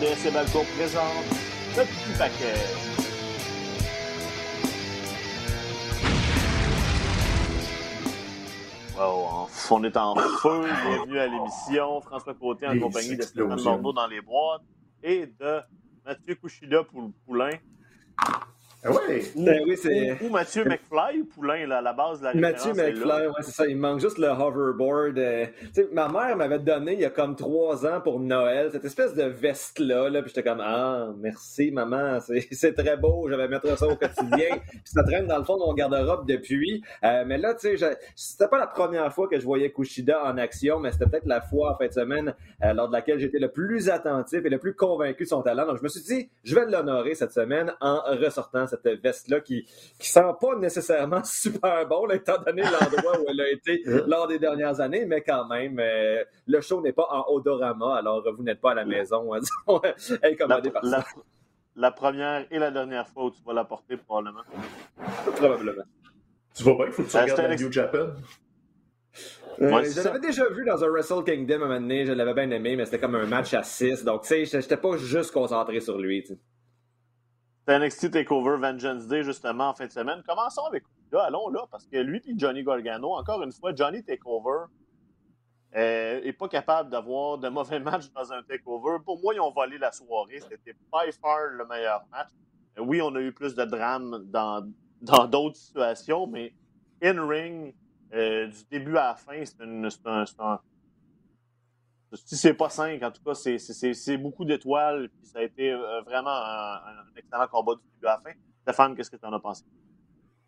RDS Balcon présente le petit paquet. On est en feu. Bienvenue à l'émission. François Côté en Les compagnie de Stéphane. Bordeaux dans les boîtes et de Mathieu Couchida pour le poulain. Ah ouais! Ou, Ben oui, c'est- ou- ou Mathieu McFly ou poulain, là, à la base de la Mathieu. McFly, ouais, c'est ça. Il manque juste le hoverboard. euh. Tu sais, ma mère m'avait donné il y a comme trois ans pour Noël cette espèce de veste-là. Là, puis j'étais comme Ah, merci maman, c'est c'est très beau, je vais mettre ça au quotidien. puis ça traîne dans le fond de mon garde-robe depuis. Euh, mais là, tu sais, je- c'était pas la première fois que je voyais Kushida en action, mais c'était peut-être la fois en fin de semaine euh, lors de laquelle j'étais le plus attentif et le plus convaincu de son talent. Donc je me suis dit, je vais l'honorer cette semaine en ressortant cette veste-là qui, qui sent pas nécessairement super bon, là, étant donné l'endroit où elle a été lors des dernières années, mais quand même, euh, le show n'est pas en odorama, alors vous n'êtes pas à la maison, hein, incommodé par la- ça, la première et la dernière fois où tu vas la porter, probablement. probablement. Tu vois pas qu'il faut que tu Ah, regardes la New Japan? Euh, Ouais, je l'avais déjà vu dans un Wrestle Kingdom à un moment donné, je l'avais bien aimé, mais c'était comme un match à 6, donc tu sais, j'étais pas juste concentré sur lui. tu sais. C'était NXT TakeOver Vengeance Day, justement, en fin de semaine. Commençons avec là, allons là, parce que lui et Johnny Gargano, encore une fois, Johnny TakeOver euh, est pas capable d'avoir de mauvais matchs dans un TakeOver. Pour moi, ils ont volé la soirée. C'était by far le meilleur match. Euh, oui, on a eu plus de drame dans d'autres situations, mais in-ring, euh, du début à la fin, c'est un- si c'est pas 5, en tout cas, c'est- beaucoup d'étoiles. Puis ça a été euh, vraiment un, un excellent combat du début à la fin. Stéphane, qu'est-ce que tu en as pensé?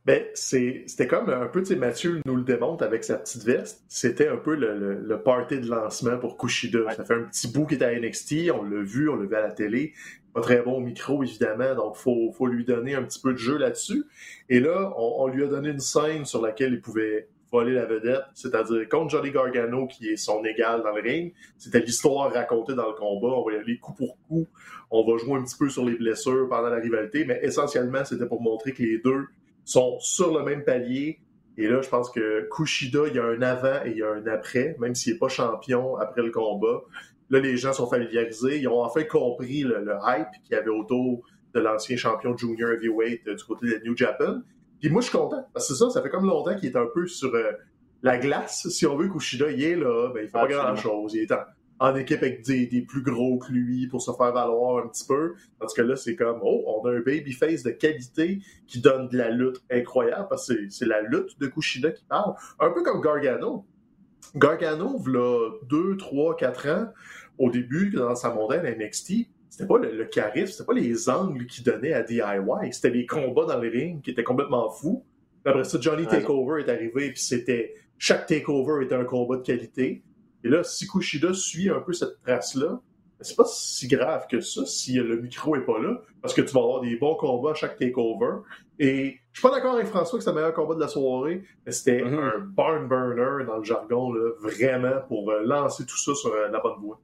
Ben, c'était comme un peu, tu sais, Mathieu nous le démontre avec sa petite veste. C'était un peu le, le- le party de lancement pour Kushida. Ouais. Ça fait un petit bout qu'il est à NXT, on l'a vu, on l'a vu à la télé. Pas très bon au micro, évidemment, donc faut, faut lui donner un petit peu de jeu là-dessus. Et là, on, on lui a donné une scène sur laquelle il pouvait voler la vedette, c'est-à-dire contre Johnny Gargano, qui est son égal dans le ring. C'était l'histoire racontée dans le combat. On va y aller coup pour coup. On va jouer un petit peu sur les blessures pendant la rivalité, mais essentiellement, c'était pour montrer que les deux sont sur le même palier. Et là, je pense que Kushida, il y a un avant et un après, même s'il n'est pas champion après le combat. Là, les gens sont familiarisés. Ils ont enfin compris le, le hype qu'il y avait autour de l'ancien champion junior heavyweight euh, du côté de New Japan. Puis moi, je suis content. Parce que c'est ça, ça fait comme longtemps qu'il est un peu sur euh, la glace. Si on veut, Kushida, il est là. Ben, il fait pas grand-chose. Il est en, en équipe avec des, des plus gros que lui pour se faire valoir un petit peu. Parce que là, c'est comme, oh, on a un babyface de qualité qui donne de la lutte incroyable. Parce que c'est- la lutte de Kushida qui parle. Un peu comme Gargano. Gargano, là, 2, 3, 4 ans, au début, dans sa montagne à NXT, c'était pas le, le charisme, c'était pas les angles qu'il donnait à DIY, c'était les combats dans les rings qui étaient complètement fous. Après ça, Johnny. Takeover est arrivé, puis c'était chaque takeover était un combat de qualité. Et là, si Kushida suit un peu cette trace-là, c'est pas si grave que ça si le micro est pas là, parce que tu vas avoir des bons combats à chaque takeover. Et je suis pas d'accord avec François que c'est le meilleur combat de la soirée, mais c'était Mhm. un barn burner dans le jargon, là, vraiment, pour euh, lancer tout ça sur euh, la bonne voie.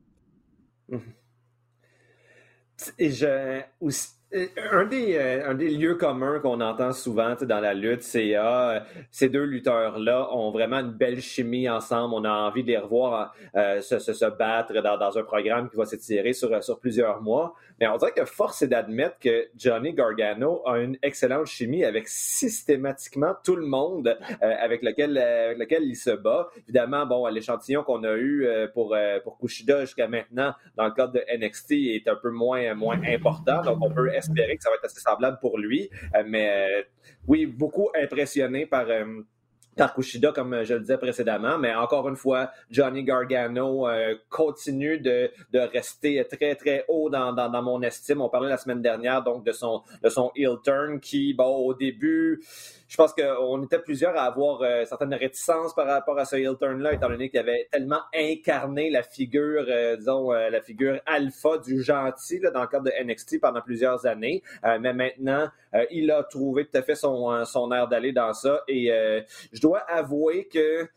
Et je, aussi- un, des, euh, un des lieux communs qu'on entend souvent dans la lutte, c'est ah, ces deux lutteurs-là ont vraiment une belle chimie ensemble. On a envie de les revoir euh, se, battre dans, un programme qui va s'étirer sur, sur plusieurs mois. Mais on dirait que force est d'admettre que Johnny Gargano a une excellente chimie avec systématiquement tout le monde euh, avec, lequel, euh, avec lequel il se bat. Évidemment, bon, l'échantillon qu'on a eu euh, pour, euh, pour Kushida jusqu'à maintenant dans le cadre de NXT est un peu moins, moins important. Donc, on peut espérer que ça va être assez semblable pour lui. Euh, mais euh, oui, beaucoup impressionné par, euh, par Kushida, comme je le disais précédemment. Mais encore une fois, Johnny Gargano euh, continue de, rester très, très haut dans, mon estime. On parlait la semaine dernière donc de son, de son heel turn qui, bon, au début, je pense qu'on était plusieurs à avoir euh, certaines réticences par rapport à ce heel turn-là, étant donné qu'il avait tellement incarné la figure, euh, disons, euh, la figure alpha du gentil dans le cadre de NXT pendant plusieurs années. mais maintenant, il a trouvé tout à fait son, son air d'aller dans ça. Et je dois avouer que,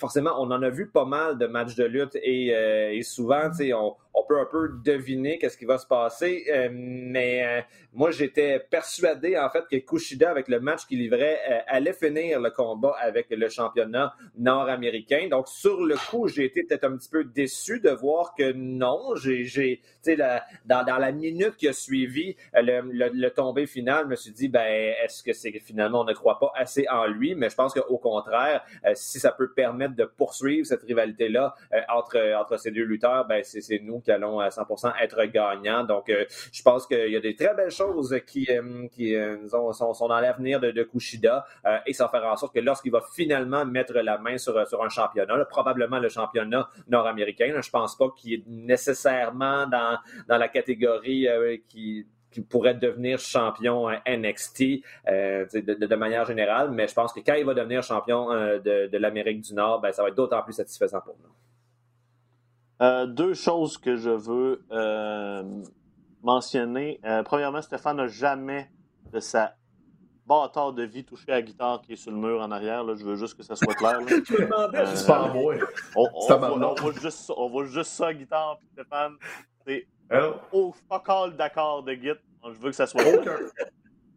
forcément, on en a vu pas mal de matchs de lutte et, euh, et souvent, on, on peut un peu deviner qu'est-ce qui va se passer. Euh, mais euh, moi, j'étais persuadé, en fait, que Kushida, avec le match qu'il livrait, allait finir le combat avec le championnat nord-américain. Donc, sur le coup, j'ai été peut-être un petit peu déçu de voir que non. J'ai, dans, dans la minute qui a suivi le, le, tombé final, je me suis dit, ben, est-ce que c'est finalement on ne croit pas assez en lui? Mais je pense qu'au contraire, si ça peut permettre de poursuivre cette rivalité-là euh, entre, entre ces deux lutteurs, ben, c'est nous qui allons à 100% être gagnants. Donc, euh, je pense qu'il y a des très belles choses qui, euh, qui sont, dans l'avenir de, de, Kushida et ça va faire en sorte que lorsqu'il va finalement mettre la main sur, sur un championnat, probablement le championnat nord-américain, je pense pas qu'il est nécessairement dans, dans la catégorie qui qui pourrait devenir champion NXT euh, de, manière générale, mais je pense que quand il va devenir champion euh, de, l'Amérique du Nord, ben, ça va être d'autant plus satisfaisant pour nous. Euh, deux choses que je veux mentionner. premièrement, Stéphane n'a jamais de sa bâtard de vie touché à la guitare qui est sur le mur en arrière. Là. Je veux juste que ça soit clair. c'est pas moi. On, on, va, on, juste, on va juste ça, guitare, Stéphane. C'est Oh, fuck all d'accord de Git. Je veux que ça soit Aucun.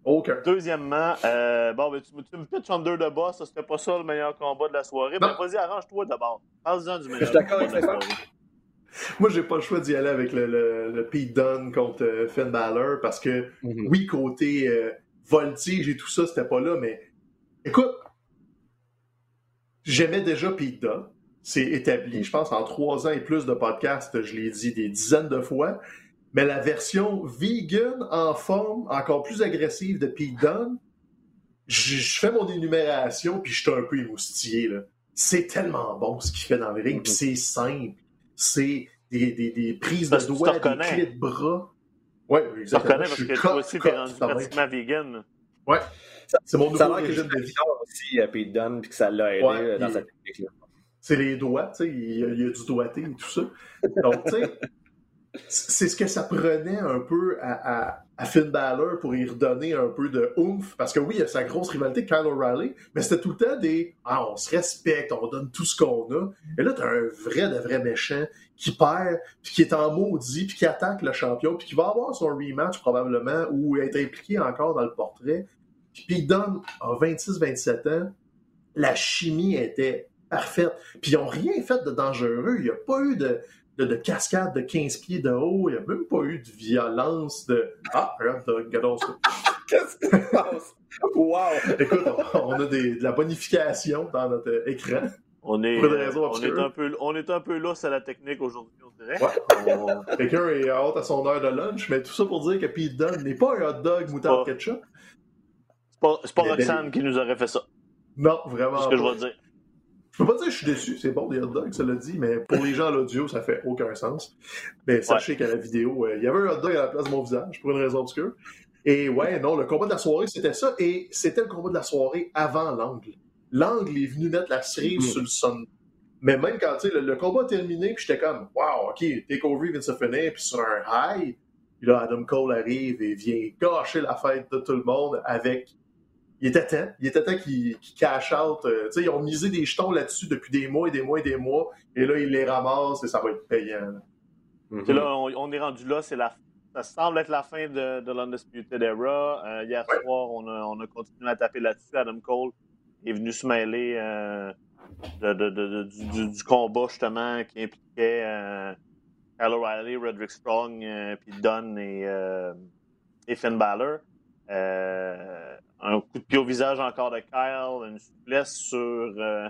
Aucun. Deuxièmement, euh, bon, ben, tu, tu me pitches Thunder de boss, ça c'était pas ça le meilleur combat de la soirée. Ben, vas-y, arrange-toi d'abord. Parle-en du meilleur. Je suis d'accord avec ça. Moi, j'ai pas le choix d'y aller avec le, le, Pete Dunne contre euh, Finn Balor parce que, mm-hmm. oui, côté euh, voltige et tout ça, c'était pas là, mais écoute, j'aimais déjà Pete Dunne c'est établi. Je pense en trois ans et plus de podcasts, je l'ai dit des dizaines de fois. Mais la version vegan en forme encore plus agressive de Pete Dunne, je, fais mon énumération puis je suis un peu émoustillé. C'est tellement bon ce qu'il fait dans le ring, puis c'est simple. C'est des, des, des, prises de doigts, des clés de bras. Oui, exactement. Tu reconnais parce que toi aussi, t'es rendu pratiquement vegan. Ouais. C'est mon nouveau régime de vie. aussi à Pete Dunne puis que ça l'a aidé euh, dans sa technique. C'est les doigts, tu sais, il, y a du doigté et tout ça. Donc, tu sais, c'est ce que ça prenait un peu à, à, Finn Balor pour y redonner un peu de oomph. Parce que oui, il y a sa grosse rivalité avec Kyle O'Reilly, mais c'était tout le temps des Ah, on se respecte, on donne tout ce qu'on a. Et là, t'as un vrai de vrai méchant qui perd, puis qui est en maudit, puis qui attaque le champion, puis qui va avoir son rematch probablement, ou être impliqué encore dans le portrait. Puis il donne à 26-27 ans, la chimie était parfaite. Puis ils n'ont rien fait de dangereux. Il n'y a pas eu de, de, cascade de 15 pieds de haut. Il n'y a même pas eu de violence de Ah, regarde, regardons ça. Qu'est-ce qui se passe? Wow! Écoute, on, a des, de la bonification dans notre écran. On est, on, est un peu, on est un peu lousse à la technique aujourd'hui, on dirait. Ouais. Quelqu'un est hâte à son heure de lunch, mais tout ça pour dire que Pete Dunne n'est pas un hot dog moutarde ketchup. C'est pas, pas Roxane qui nous aurait fait ça. Non, vraiment. C'est ce que je veux dire. Je peux pas dire que je suis déçu, c'est bon des hot dogs, ça l'a dit, mais pour les gens à l'audio, ça fait aucun sens. Mais sachez qu'à la vidéo, euh, il y avait un hot dog à la place de mon visage, pour une raison obscure. Et ouais, non, le combat de la soirée, c'était ça, et c'était le combat de la soirée avant l'angle. L'angle est venu mettre la cerise mm. sur le son. Mais même quand le, le combat a terminé, puis j'étais comme, wow, ok, Takeover vient de se finir, puis sur un high, puis là, Adam Cole arrive et vient gâcher la fête de tout le monde avec il était temps. Il était temps qu'ils cash out. Euh, ils ont misé des jetons là-dessus depuis des mois et des mois et des mois. Et là, ils les ramassent et ça va être payant. Mm-hmm. Là, on, est rendu là. C'est la, ça semble être la fin de, de l'Undisputed Era. Euh, hier soir, on a, on a, continué à taper là-dessus. Adam Cole est venu se mêler euh, de, du, du, combat, justement, qui impliquait Kyle O'Reilly, Roderick Strong, puis Dunn et, et Finn Balor. Euh, un coup de pied au visage encore de Kyle, une souplesse sur, euh,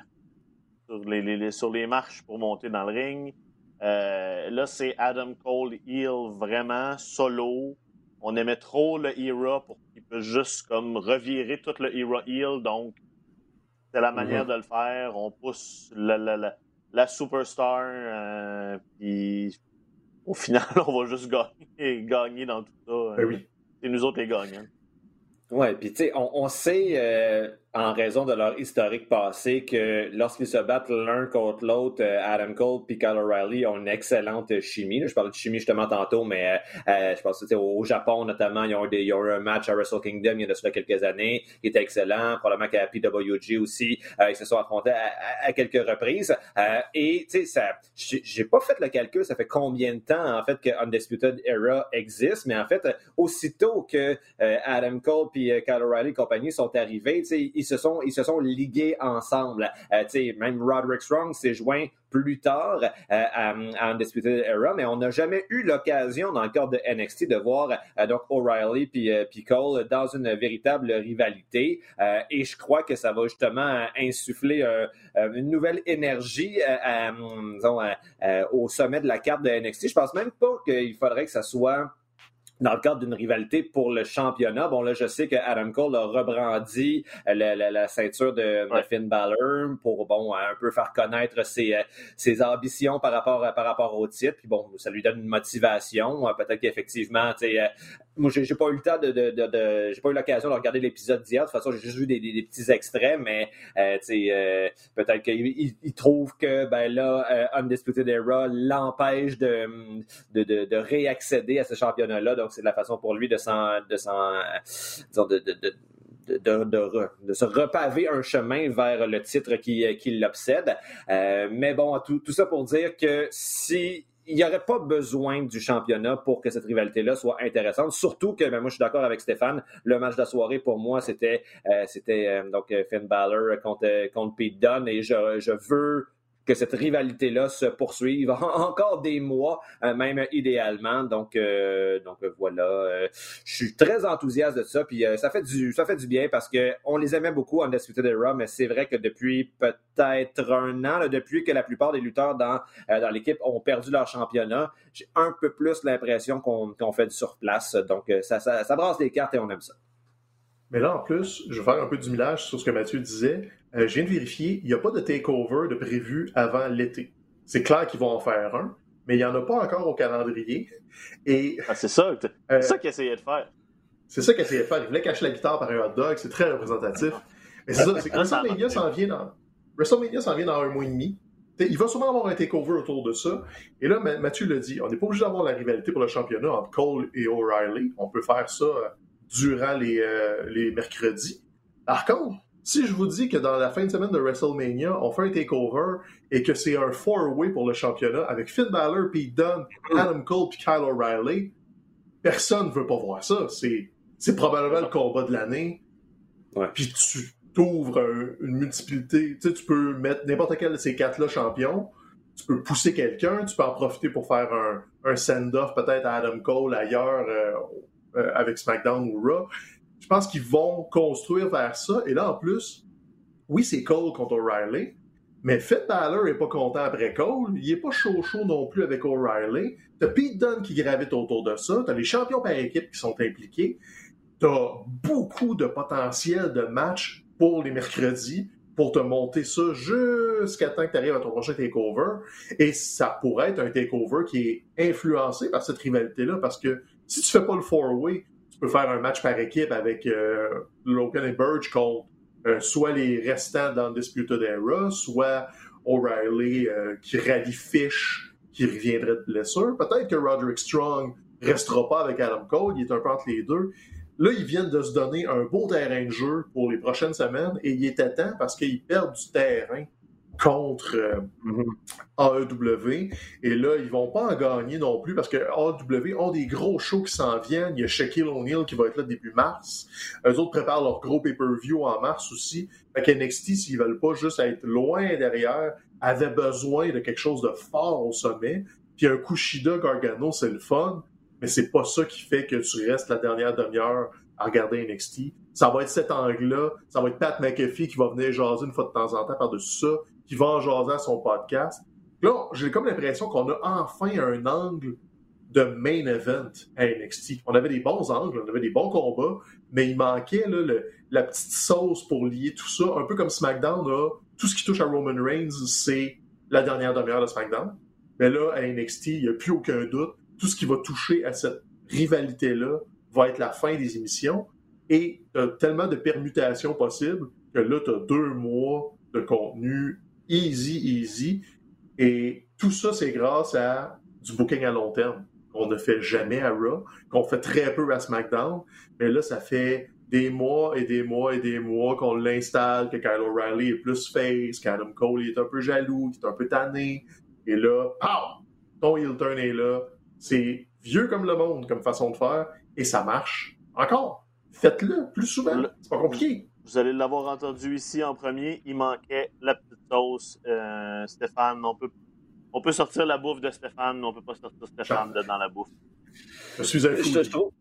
sur, les, sur, les, marches pour monter dans le ring. Euh, là, c'est Adam Cole heel vraiment solo. On aimait trop le Era pour qu'il puisse juste comme revirer tout le Era heel. Donc, C'est la manière de le faire. On pousse la, la, la, la superstar. puis au final, on va juste gagner, gagner dans tout ça. Ben oui. C'est nous autres les gagnants. Ouais, puis tu sais, on, on sait euh, en raison de leur historique passé que lorsqu'ils se battent l'un contre l'autre, euh, Adam Cole et Kyle O'Reilly ont une excellente chimie. Je parlais de chimie justement tantôt, mais euh, euh, je pense au Japon notamment, ils ont, eu des, ils ont eu un match à Wrestle Kingdom il y a de cela quelques années qui était excellent. Probablement qu'à PWG aussi, euh, ils se sont affrontés à, à- à quelques reprises. Euh, et tu sais, j'ai pas fait le calcul, ça fait combien de temps en fait que Undisputed Era existe, mais en fait, aussitôt que Adam Cole euh, Kyle O'Reilly et compagnie sont arrivés, sais, ils se sont ils se sont ligués ensemble. Euh, même Roderick Strong s'est joint plus tard euh, à, à Undisputed Era, mais on n'a jamais eu l'occasion dans le cadre de NXT de voir euh, donc O'Reilly puis euh, puis Cole dans une véritable rivalité. Euh, et je crois que ça va justement insuffler une nouvelle énergie au sommet de la carte de NXT. Je pense même pas qu'il faudrait que ça soit dans le cadre d'une rivalité pour le championnat. Bon, là, je sais que Adam Cole a rebrandi euh, la, la- la ceinture de, de Ouais. Finn Balor pour, bon, un peu faire connaître ses, euh, ses ambitions par rapport, par rapport au titre. Puis bon, ça lui donne une motivation. Euh, Peut-être qu'effectivement, tu sais, euh, moi, j'ai pas eu le temps de, de, de, de- j'ai pas eu l'occasion de regarder l'épisode d'hier. De toute façon, j'ai juste vu des, des- des petits extraits, mais euh, tu sais, euh, peut-être qu'il il- il trouve que ben là, euh, Undisputed Era l'empêche de, de, de, de réaccéder à ce championnat-là. Donc, c'est la façon pour lui de s'en, de se repaver un chemin vers le titre qui, l'obsède. Euh, mais bon, tout, tout ça pour dire que si il n'y aurait pas besoin du championnat pour que cette rivalité-là soit intéressante. Surtout que, ben, moi, je suis d'accord avec Stéphane. Le match de la soirée, pour moi, c'était euh, euh, Finn Balor contre, Pete Dunne et je veux que cette rivalité-là se poursuive en- encore des mois, euh, même idéalement. Donc, euh, donc euh, voilà, je suis très enthousiaste de ça. Puis ça fait du ça fait du bien parce que on les aimait beaucoup en Undisputed Era, mais c'est vrai que depuis peut-être un an, là, depuis que la plupart des lutteurs dans dans l'équipe ont perdu leur championnat, j'ai un peu plus l'impression qu'on qu'on fait du surplace. Donc ça, ça ça brasse les cartes et on aime ça. Mais là, en plus, je vais faire un peu du millage sur ce que Mathieu disait. Euh, je viens de vérifier, il n'y a pas de takeover de prévu avant l'été. C'est clair qu'ils vont en faire un, mais il n'y en a pas encore au calendrier. Et Ah, c'est ça, c'est euh, ça qu'il essayait de faire. c'est ça qu'il essayait de faire. Il voulait cacher la guitare par un hot dog, c'est très représentatif. Mais c'est ça, c'est que WrestleMania s'en vient dans. WrestleMania s'en vient dans un mois et demi. T'sais, il va sûrement avoir un takeover autour de ça. Et là, Ma- Mathieu l'a dit, on n'est pas obligé d'avoir la rivalité pour le championnat entre Cole et O'Reilly. On peut faire ça euh, durant les, euh, les mercredis. Par contre, si je vous dis que dans la fin de semaine de WrestleMania, on fait un takeover et que c'est un four-way pour le championnat avec Finn Balor, Pete Dunne, Adam Cole puis Kyle O'Reilly, personne ne veut pas voir ça. C'est, c'est probablement le combat de l'année. Ouais. Puis tu t'ouvres un- une multiplicité. Tu sais, tu peux mettre n'importe quel de ces quatre-là champions. Tu peux pousser quelqu'un. Tu peux en profiter pour faire un, un send-off peut-être à Adam Cole ailleurs euh, euh, avec SmackDown ou Raw. Je pense qu'ils vont construire vers ça. Et là, en plus, oui, c'est Cole contre O'Reilly. Mais Finn Balor est pas content après Cole. Il est pas chaud-chaud non plus avec O'Reilly. T'as Pete Dunne qui gravite autour de ça. T'as les champions par équipe qui sont impliqués. T'as beaucoup de potentiel de match pour les mercredis pour te monter ça jusqu'à temps que tu arrives à ton prochain takeover. Et ça pourrait être un takeover qui est influencé par cette rivalité-là parce que si tu fais pas le four-way, tu peux faire un match par équipe avec euh, Logan et Burge contre euh, soit les restants dans Disputed Era, soit O'Reilly euh, qui rallie Fish, qui reviendrait de blessure. Peut-être que Roderick Strong restera pas avec Adam Cole, il est un peu entre les deux. Là, ils viennent de se donner un beau terrain de jeu pour les prochaines semaines et il était temps parce qu'ils perdent du terrain contre euh, AEW. Et là, ils vont pas en gagner non plus parce que AEW ont des gros shows qui s'en viennent. Il y a Shaquille O'Neal qui va être là début mars. Eux autres préparent leur gros pay-per-view en mars aussi. Fait qu'NXT, s'ils veulent pas juste être loin derrière, avaient besoin de quelque chose de fort au sommet. Puis un Kushida Gargano, c'est le fun, mais c'est pas ça qui fait que tu restes la dernière demi-heure à regarder NXT. Ça va être cet angle-là. Ça va être Pat McAfee qui va venir jaser une fois de temps en temps par-dessus ça, qui va en jaser à son podcast. Là, j'ai comme l'impression qu'on a enfin un angle de main event à NXT. On avait des bons angles, on avait des bons combats, mais il manquait la petite sauce pour lier tout ça. Un peu comme SmackDown, tout ce qui touche à Roman Reigns, c'est la dernière demi-heure de SmackDown. Mais là, à NXT, il n'y a plus aucun doute. Tout ce qui va toucher à cette rivalité-là va être la fin des émissions. Et as tellement de permutations possibles que là, tu as deux mois de contenu easy, easy. Et tout ça, c'est grâce à du booking à long terme qu'on ne fait jamais à Raw, qu'on fait très peu à SmackDown. Mais là, ça fait des mois et des mois et des mois qu'on l'installe, que Kyle O'Reilly est plus face, qu'Adam Cole est un peu jaloux, qu'il est un peu tanné. Et là, pow! Ton heel turn est là. C'est vieux comme le monde comme façon de faire et ça marche. Encore, faites-le plus souvent. C'est pas compliqué. Vous allez l'avoir entendu ici en premier. Il manquait la petite sauce. Euh, Stéphane, on peut, on peut sortir la bouffe de Stéphane, mais on peut pas sortir Stéphane de dans la bouffe. Je suis un fou. Je, je trouve,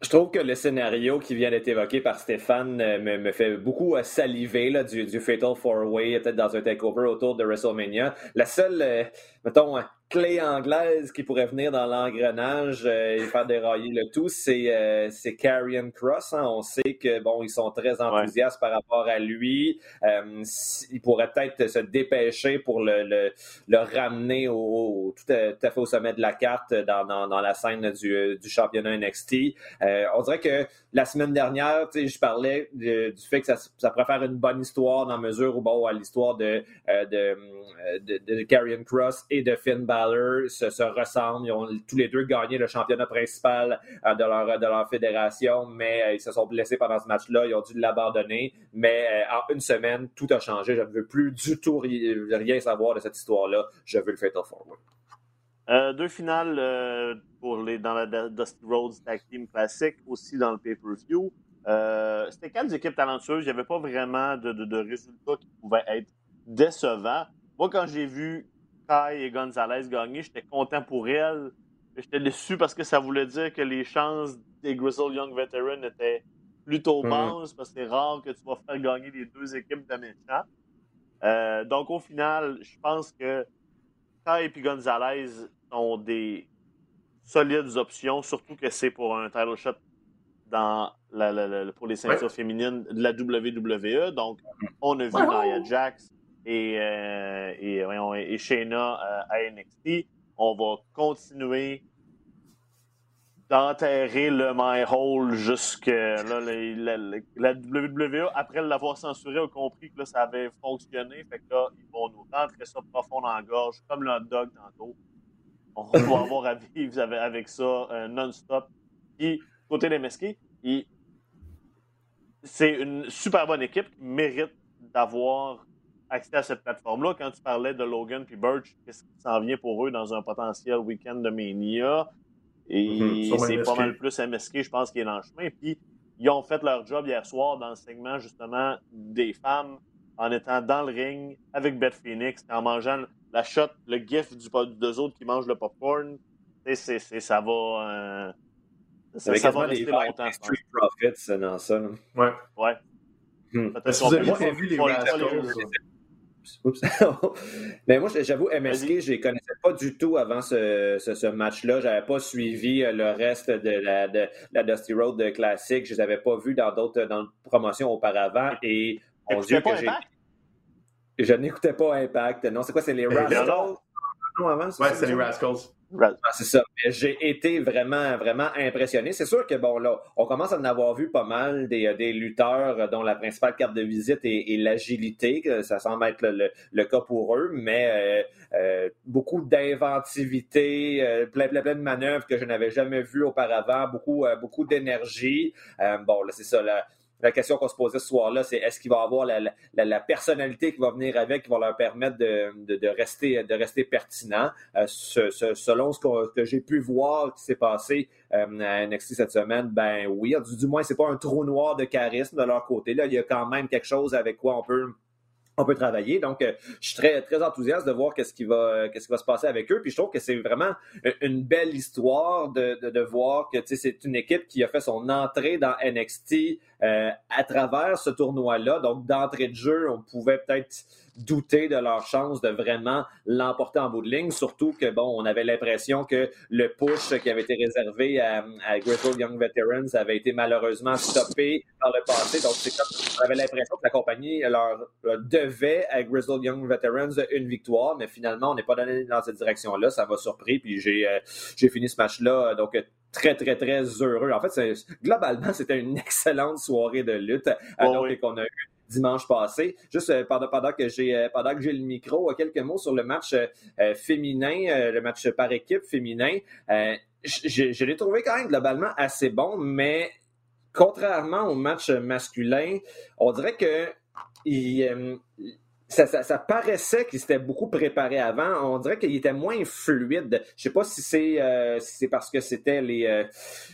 je trouve que le scénario qui vient d'être évoqué par Stéphane euh, me, me fait beaucoup euh, saliver là, du, du Fatal Four Way, peut-être dans un takeover autour de WrestleMania. La seule, euh, mettons, clé anglaise qui pourrait venir dans l'engrenage euh, et faire dérailler le tout, c'est euh, c'est Carrion Cross. Hein. On sait que bon, ils sont très enthousiastes par rapport à lui. Euh, il pourrait peut-être se dépêcher pour le, le, le ramener au, tout, à, tout, à, fait au sommet de la carte dans, dans, dans la scène du, du championnat NXT. Euh, on dirait que la semaine dernière, je parlais de, du fait que ça, ça pourrait faire une bonne histoire dans mesure où bon, l'histoire de, euh, de, de, de, Carrion Cross et de Finn Balor se, se, ressemblent. Ils ont tous les deux gagné le championnat principal euh, de, leur, de leur fédération, mais euh, ils se sont blessés pendant ce match-là. Ils ont dû l'abandonner. Mais euh, en une semaine, tout a changé. Je ne veux plus du tout rien savoir de cette histoire-là. Je veux le Fatal Forward. Deux finales pour les, dans la Dusty Rhodes Tag Team Classic, aussi dans le pay-per-view. Euh, C'était quatre équipes talentueuses. Il n'y avait pas vraiment de, résultats qui pouvaient être décevants. Moi, quand j'ai vu Kai et Gonzalez gagner, j'étais content pour elle. J'étais déçu parce que ça voulait dire que les chances des Grizzle Young Veterans étaient plutôt basses, mm. parce que c'est rare que tu vas faire gagner les deux équipes de méchants. Euh, donc, au final, je pense que Kai et Gonzalez sont des solides options, surtout que c'est pour un title shot dans la, la, la, pour les ceintures ouais. féminines de la WWE. Donc, on a vu Nia Jax et, euh, et, et Shayna euh, à NXT. On va continuer d'enterrer le My Hole jusque là, la, WWE, après l'avoir censuré, a compris que ça avait fonctionné. Fait que là, ils vont nous rentrer ça profond dans la gorge, comme le hot dog tantôt. On va avoir à vivre avec, ça euh, non-stop. Puis, côté des MSK, c'est une super bonne équipe qui mérite d'avoir accès à cette plateforme-là. Quand tu parlais de Logan et Birch, qu'est-ce qui s'en vient pour eux dans un potentiel week-end de Mania? Et mm -hmm. c'est pas mal plus MSK, je pense, qui est dans le chemin. Puis, ils ont fait leur job hier soir dans le segment, justement, des femmes en étant dans le ring avec Beth Phoenix, en mangeant la shot, le gif du, deux autres qui mangent le popcorn. C'est, c'est, ça va. Euh, ça, ça va rester longtemps. Street Profits dans ça. Ouais. Ouais. Hmm. Avez pas vu les Oups. Mais moi, j'avoue, MSK, je les connaissais pas du tout avant ce, ce, ce match-là. J'avais pas suivi euh, le reste de la, de, la Dusty Road de classique. Je les avais pas vus dans d'autres dans promotions auparavant. Et mon Dieu que j'ai. Je n'écoutais pas Impact. Non, c'est quoi? C'est les Rascals? Non, avant? Ouais, c'est les Rascals. Ah, c'est ça. J'ai été vraiment, vraiment impressionné. C'est sûr que, bon, là, on commence à en avoir vu pas mal des, des lutteurs dont la principale carte de visite est, l'agilité. Ça semble être le, le, cas pour eux, mais euh, euh, beaucoup d'inventivité, euh, plein, plein, plein de manœuvres que je n'avais jamais vues auparavant, beaucoup, beaucoup d'énergie. bon, là, c'est ça. Là, la question qu'on se posait ce soir-là, c'est est-ce qu'il va avoir la, la, la, personnalité qui va venir avec, qui va leur permettre de, de, de rester, de rester pertinent? Euh, ce, ce, selon ce que, que j'ai pu voir qui s'est passé euh, à NXT cette semaine, ben oui, du, du moins, c'est pas un trou noir de charisme de leur côté. Là, il y a quand même quelque chose avec quoi on peut on peut travailler. Donc, euh, je suis très, très enthousiaste de voir qu'est-ce qui va, qu'est-ce qui va se passer avec eux. Puis je trouve que c'est vraiment une belle histoire de, de, de voir que c'est une équipe qui a fait son entrée dans NXT euh, à travers ce tournoi-là. Donc, d'entrée de jeu, on pouvait peut-être douté de leur chance de vraiment l'emporter en bout de ligne, surtout que, bon, on avait l'impression que le push qui avait été réservé à, à Young Veterans avait été malheureusement stoppé par le passé. Donc, c'est comme, on avait l'impression que la compagnie leur, devait à Grizzled Young Veterans une victoire, mais finalement, on n'est pas donné dans cette direction-là. Ça m'a surpris, puis j'ai euh, j'ai fini ce match-là, donc très, très, très heureux. En fait, globalement, c'était une excellente soirée de lutte oh, qu'on a eu dimanche passé. Juste euh, pendant, pendant que j'ai euh, pendant que j'ai le micro, quelques mots sur le match euh, féminin, le match par équipe féminin. je, je l'ai trouvé quand même globalement assez bon, mais contrairement au match masculin, on dirait que il, ça, paraissait qu'il s'était beaucoup préparé avant. On dirait qu'il était moins fluide. Je sais pas si c'est euh, c'est parce que c'était les, euh,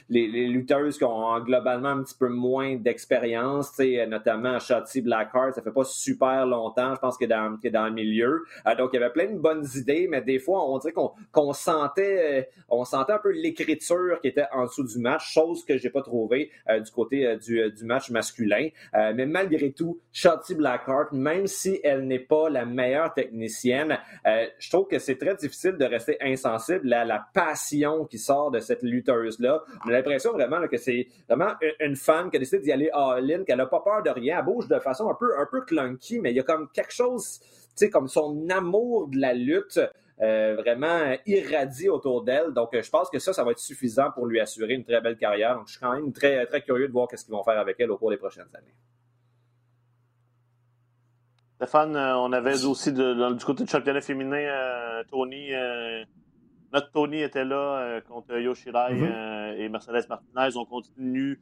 les, les lutteuses qui ont globalement un petit peu moins d'expérience, notamment Shotzi Blackheart. Ça fait pas super longtemps, je pense, que dans, que dans le milieu. Euh, donc il y avait plein de bonnes idées, mais des fois on dirait qu'on qu'on sentait on sentait un peu l'écriture qui était en dessous du match, chose que j'ai pas trouvé du côté du, du match masculin. mais malgré tout, Shotzi Blackheart, même si elle n'est pas la meilleure technicienne. Euh, je trouve que c'est très difficile de rester insensible à la passion qui sort de cette lutteuse-là. On a l'impression vraiment que c'est vraiment une, femme qui a décidé d'y aller all-in, qu'elle n'a pas peur de rien. Elle bouge de façon un peu, un peu clunky, mais il y a comme quelque chose, tu sais, comme son amour de la lutte. Euh, vraiment irradie autour d'elle. Donc, je pense que ça, ça va être suffisant pour lui assurer une très belle carrière. Donc, je suis quand même très, très curieux de voir ce qu'ils vont faire avec elle au cours des prochaines années. Stéphane, euh, on avait aussi du côté du championnat féminin, euh, Tony. Euh, notre Tony était là contre Yoshirai mm-hmm. et Mercedes Martinez. On continue.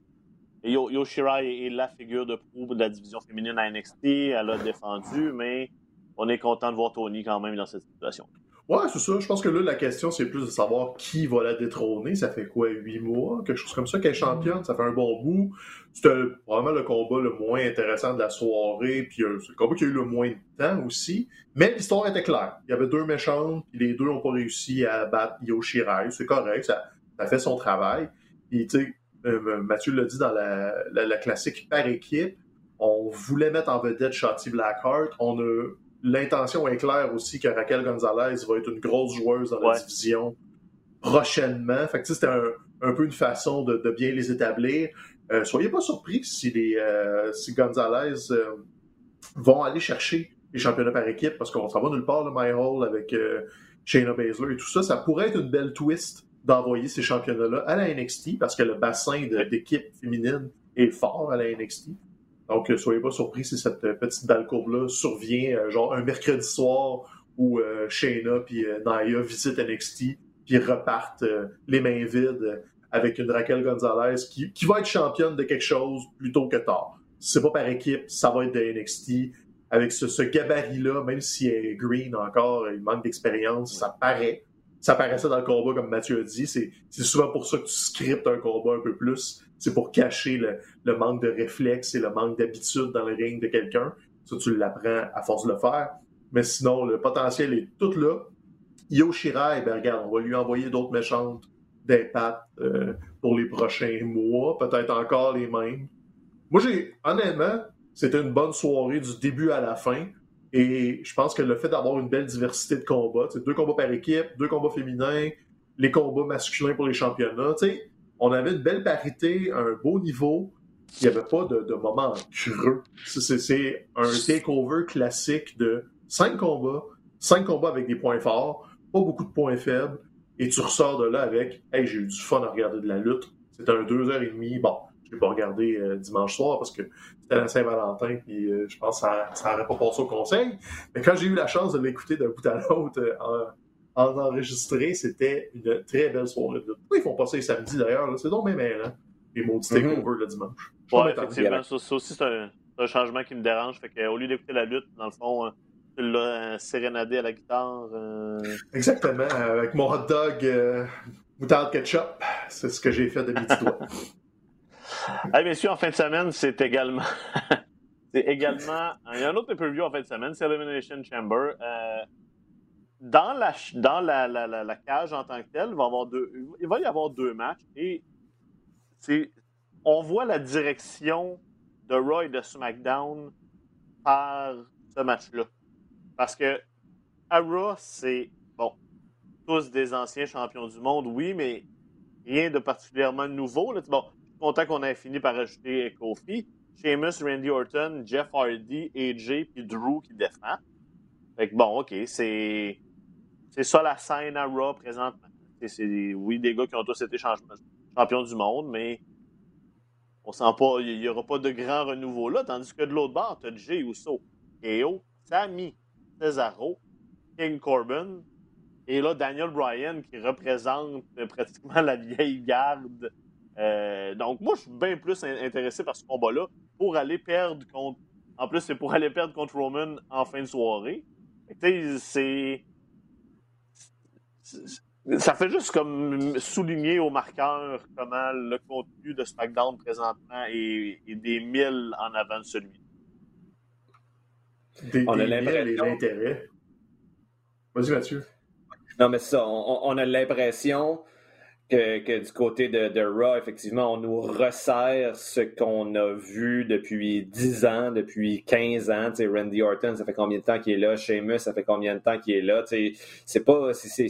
Yoshirai est la figure de proue de la division féminine à NXT. Elle a défendu, mais on est content de voir Tony quand même dans cette situation. Ouais, c'est ça. Je pense que là, la question, c'est plus de savoir qui va la détrôner. Ça fait quoi, huit mois? Quelque chose comme ça qu'elle est championne. Ça fait un bon bout. C'était vraiment le combat le moins intéressant de la soirée. Puis euh, c'est le combat qui a eu le moins de temps aussi. Mais l'histoire était claire. Il y avait deux méchantes, puis les deux n'ont pas réussi à battre Yoshirai. C'est correct. Ça, fait son travail. Puis, tu sais, euh, Mathieu l'a dit dans la, la, classique par équipe. On voulait mettre en vedette Shotty Blackheart. On a l'intention est claire aussi que Raquel Gonzalez va être une grosse joueuse dans la division prochainement. Fait que c'était un, peu une façon de, bien les établir. Euh, soyez pas surpris si les euh, si Gonzalez euh, vont aller chercher les championnats par équipe parce qu'on s'en va nulle part, le My Hall avec Shayna Baszler et tout ça. Ça pourrait être une belle twist d'envoyer ces championnats-là à la NXT parce que le bassin d'équipe féminine est fort à la NXT. Donc, euh, soyez pas surpris si cette euh, petite balle courbe-là survient, euh, genre un mercredi soir où Shayna et Naya visitent NXT, puis repartent les mains vides avec une Raquel Gonzalez qui, va être championne de quelque chose plutôt que tard. Si c'est pas par équipe, ça va être de NXT. Avec ce, gabarit-là, même si elle est green encore, il manque d'expérience, ça paraît. Ça paraissait dans le combat, comme Mathieu a dit. C'est souvent pour ça que tu scriptes un combat un peu plus c'est pour cacher le, manque de réflexe et le manque d'habitude dans le ring de quelqu'un. Ça, tu l'apprends à force de le faire. Mais sinon, le potentiel est tout là. Yo Shirai, ben regarde, on va lui envoyer d'autres méchantes d'impact euh, pour les prochains mois, peut-être encore les mêmes. Moi, j'ai, honnêtement, c'était une bonne soirée du début à la fin. Et je pense que le fait d'avoir une belle diversité de combats, deux combats par équipe, deux combats féminins, les combats masculins pour les championnats, on avait une belle parité, un beau niveau. Il n'y avait pas de, de moment creux. C'est un takeover classique de cinq combats, cinq combats avec des points forts, pas beaucoup de points faibles, et tu ressors de là avec Hey, j'ai eu du fun à regarder de la lutte. C'était un deux heures et demie. Bon, je l'ai pas regardé euh, dimanche soir parce que c'était la Saint-Valentin, puis euh, je pense que ça n'aurait pas passé au conseil. Mais quand j'ai eu la chance de l'écouter d'un bout à l'autre euh, en enregistré, c'était une très belle soirée Pourquoi ils font pas ça les samedis d'ailleurs? C'est donc même hein? les maudits mm-hmm. takeovers le dimanche. Ouais, effectivement, ça, aussi c'est un, changement qui me dérange. Fait que, au lieu d'écouter la lutte, dans le fond, tu l'as sérénadé à la guitare. Exactement, avec mon hot dog moutarde ketchup. C'est ce que j'ai fait de midi doigts. hey, messieurs, en fin de semaine, c'est également. c'est également. Il y a un autre preview en fin de semaine, c'est Elimination Chamber. Euh, dans la, dans la, la, cage en tant que telle, il va, avoir deux, il va y avoir deux matchs et on voit la direction de Roy de SmackDown par ce match-là. Parce que à c'est, bon, tous des anciens champions du monde, oui, mais rien de particulièrement nouveau. Là. Bon, content qu'on ait fini par ajouter Kofi. Sheamus, Randy Orton, Jeff Hardy, AJ, puis Drew qui défend. Fait que bon, OK, c'est, c'est ça la scène à Raw présentement. C'est, oui, des gars qui ont tous été champions du monde, mais on sent pas, il n'y aura pas de grand renouveau là. Tandis que de l'autre bord, tu as Jay Uso, Eo, Sammy, Cesaro, King Corbin, et là, Daniel Bryan qui représente pratiquement la vieille garde. Euh, donc, moi, je suis bien plus intéressé par ce combat-là pour aller perdre contre. En plus, c'est pour aller perdre contre Roman en fin de soirée. C'est. Ça fait juste comme souligner au marqueur comment le contenu de SmackDown présentement est, des mille en avant de celui. Des, On a l'intérêt. Vas-y, Mathieu. Non, mais ça, on, a l'impression que, du côté de, de, Raw, effectivement, on nous resserre ce qu'on a vu depuis 10 ans, depuis 15 ans. Randy Orton, ça fait combien de temps qu'il est là? Sheamus, ça fait combien de temps qu'il est là? Tu c'est pas... c'est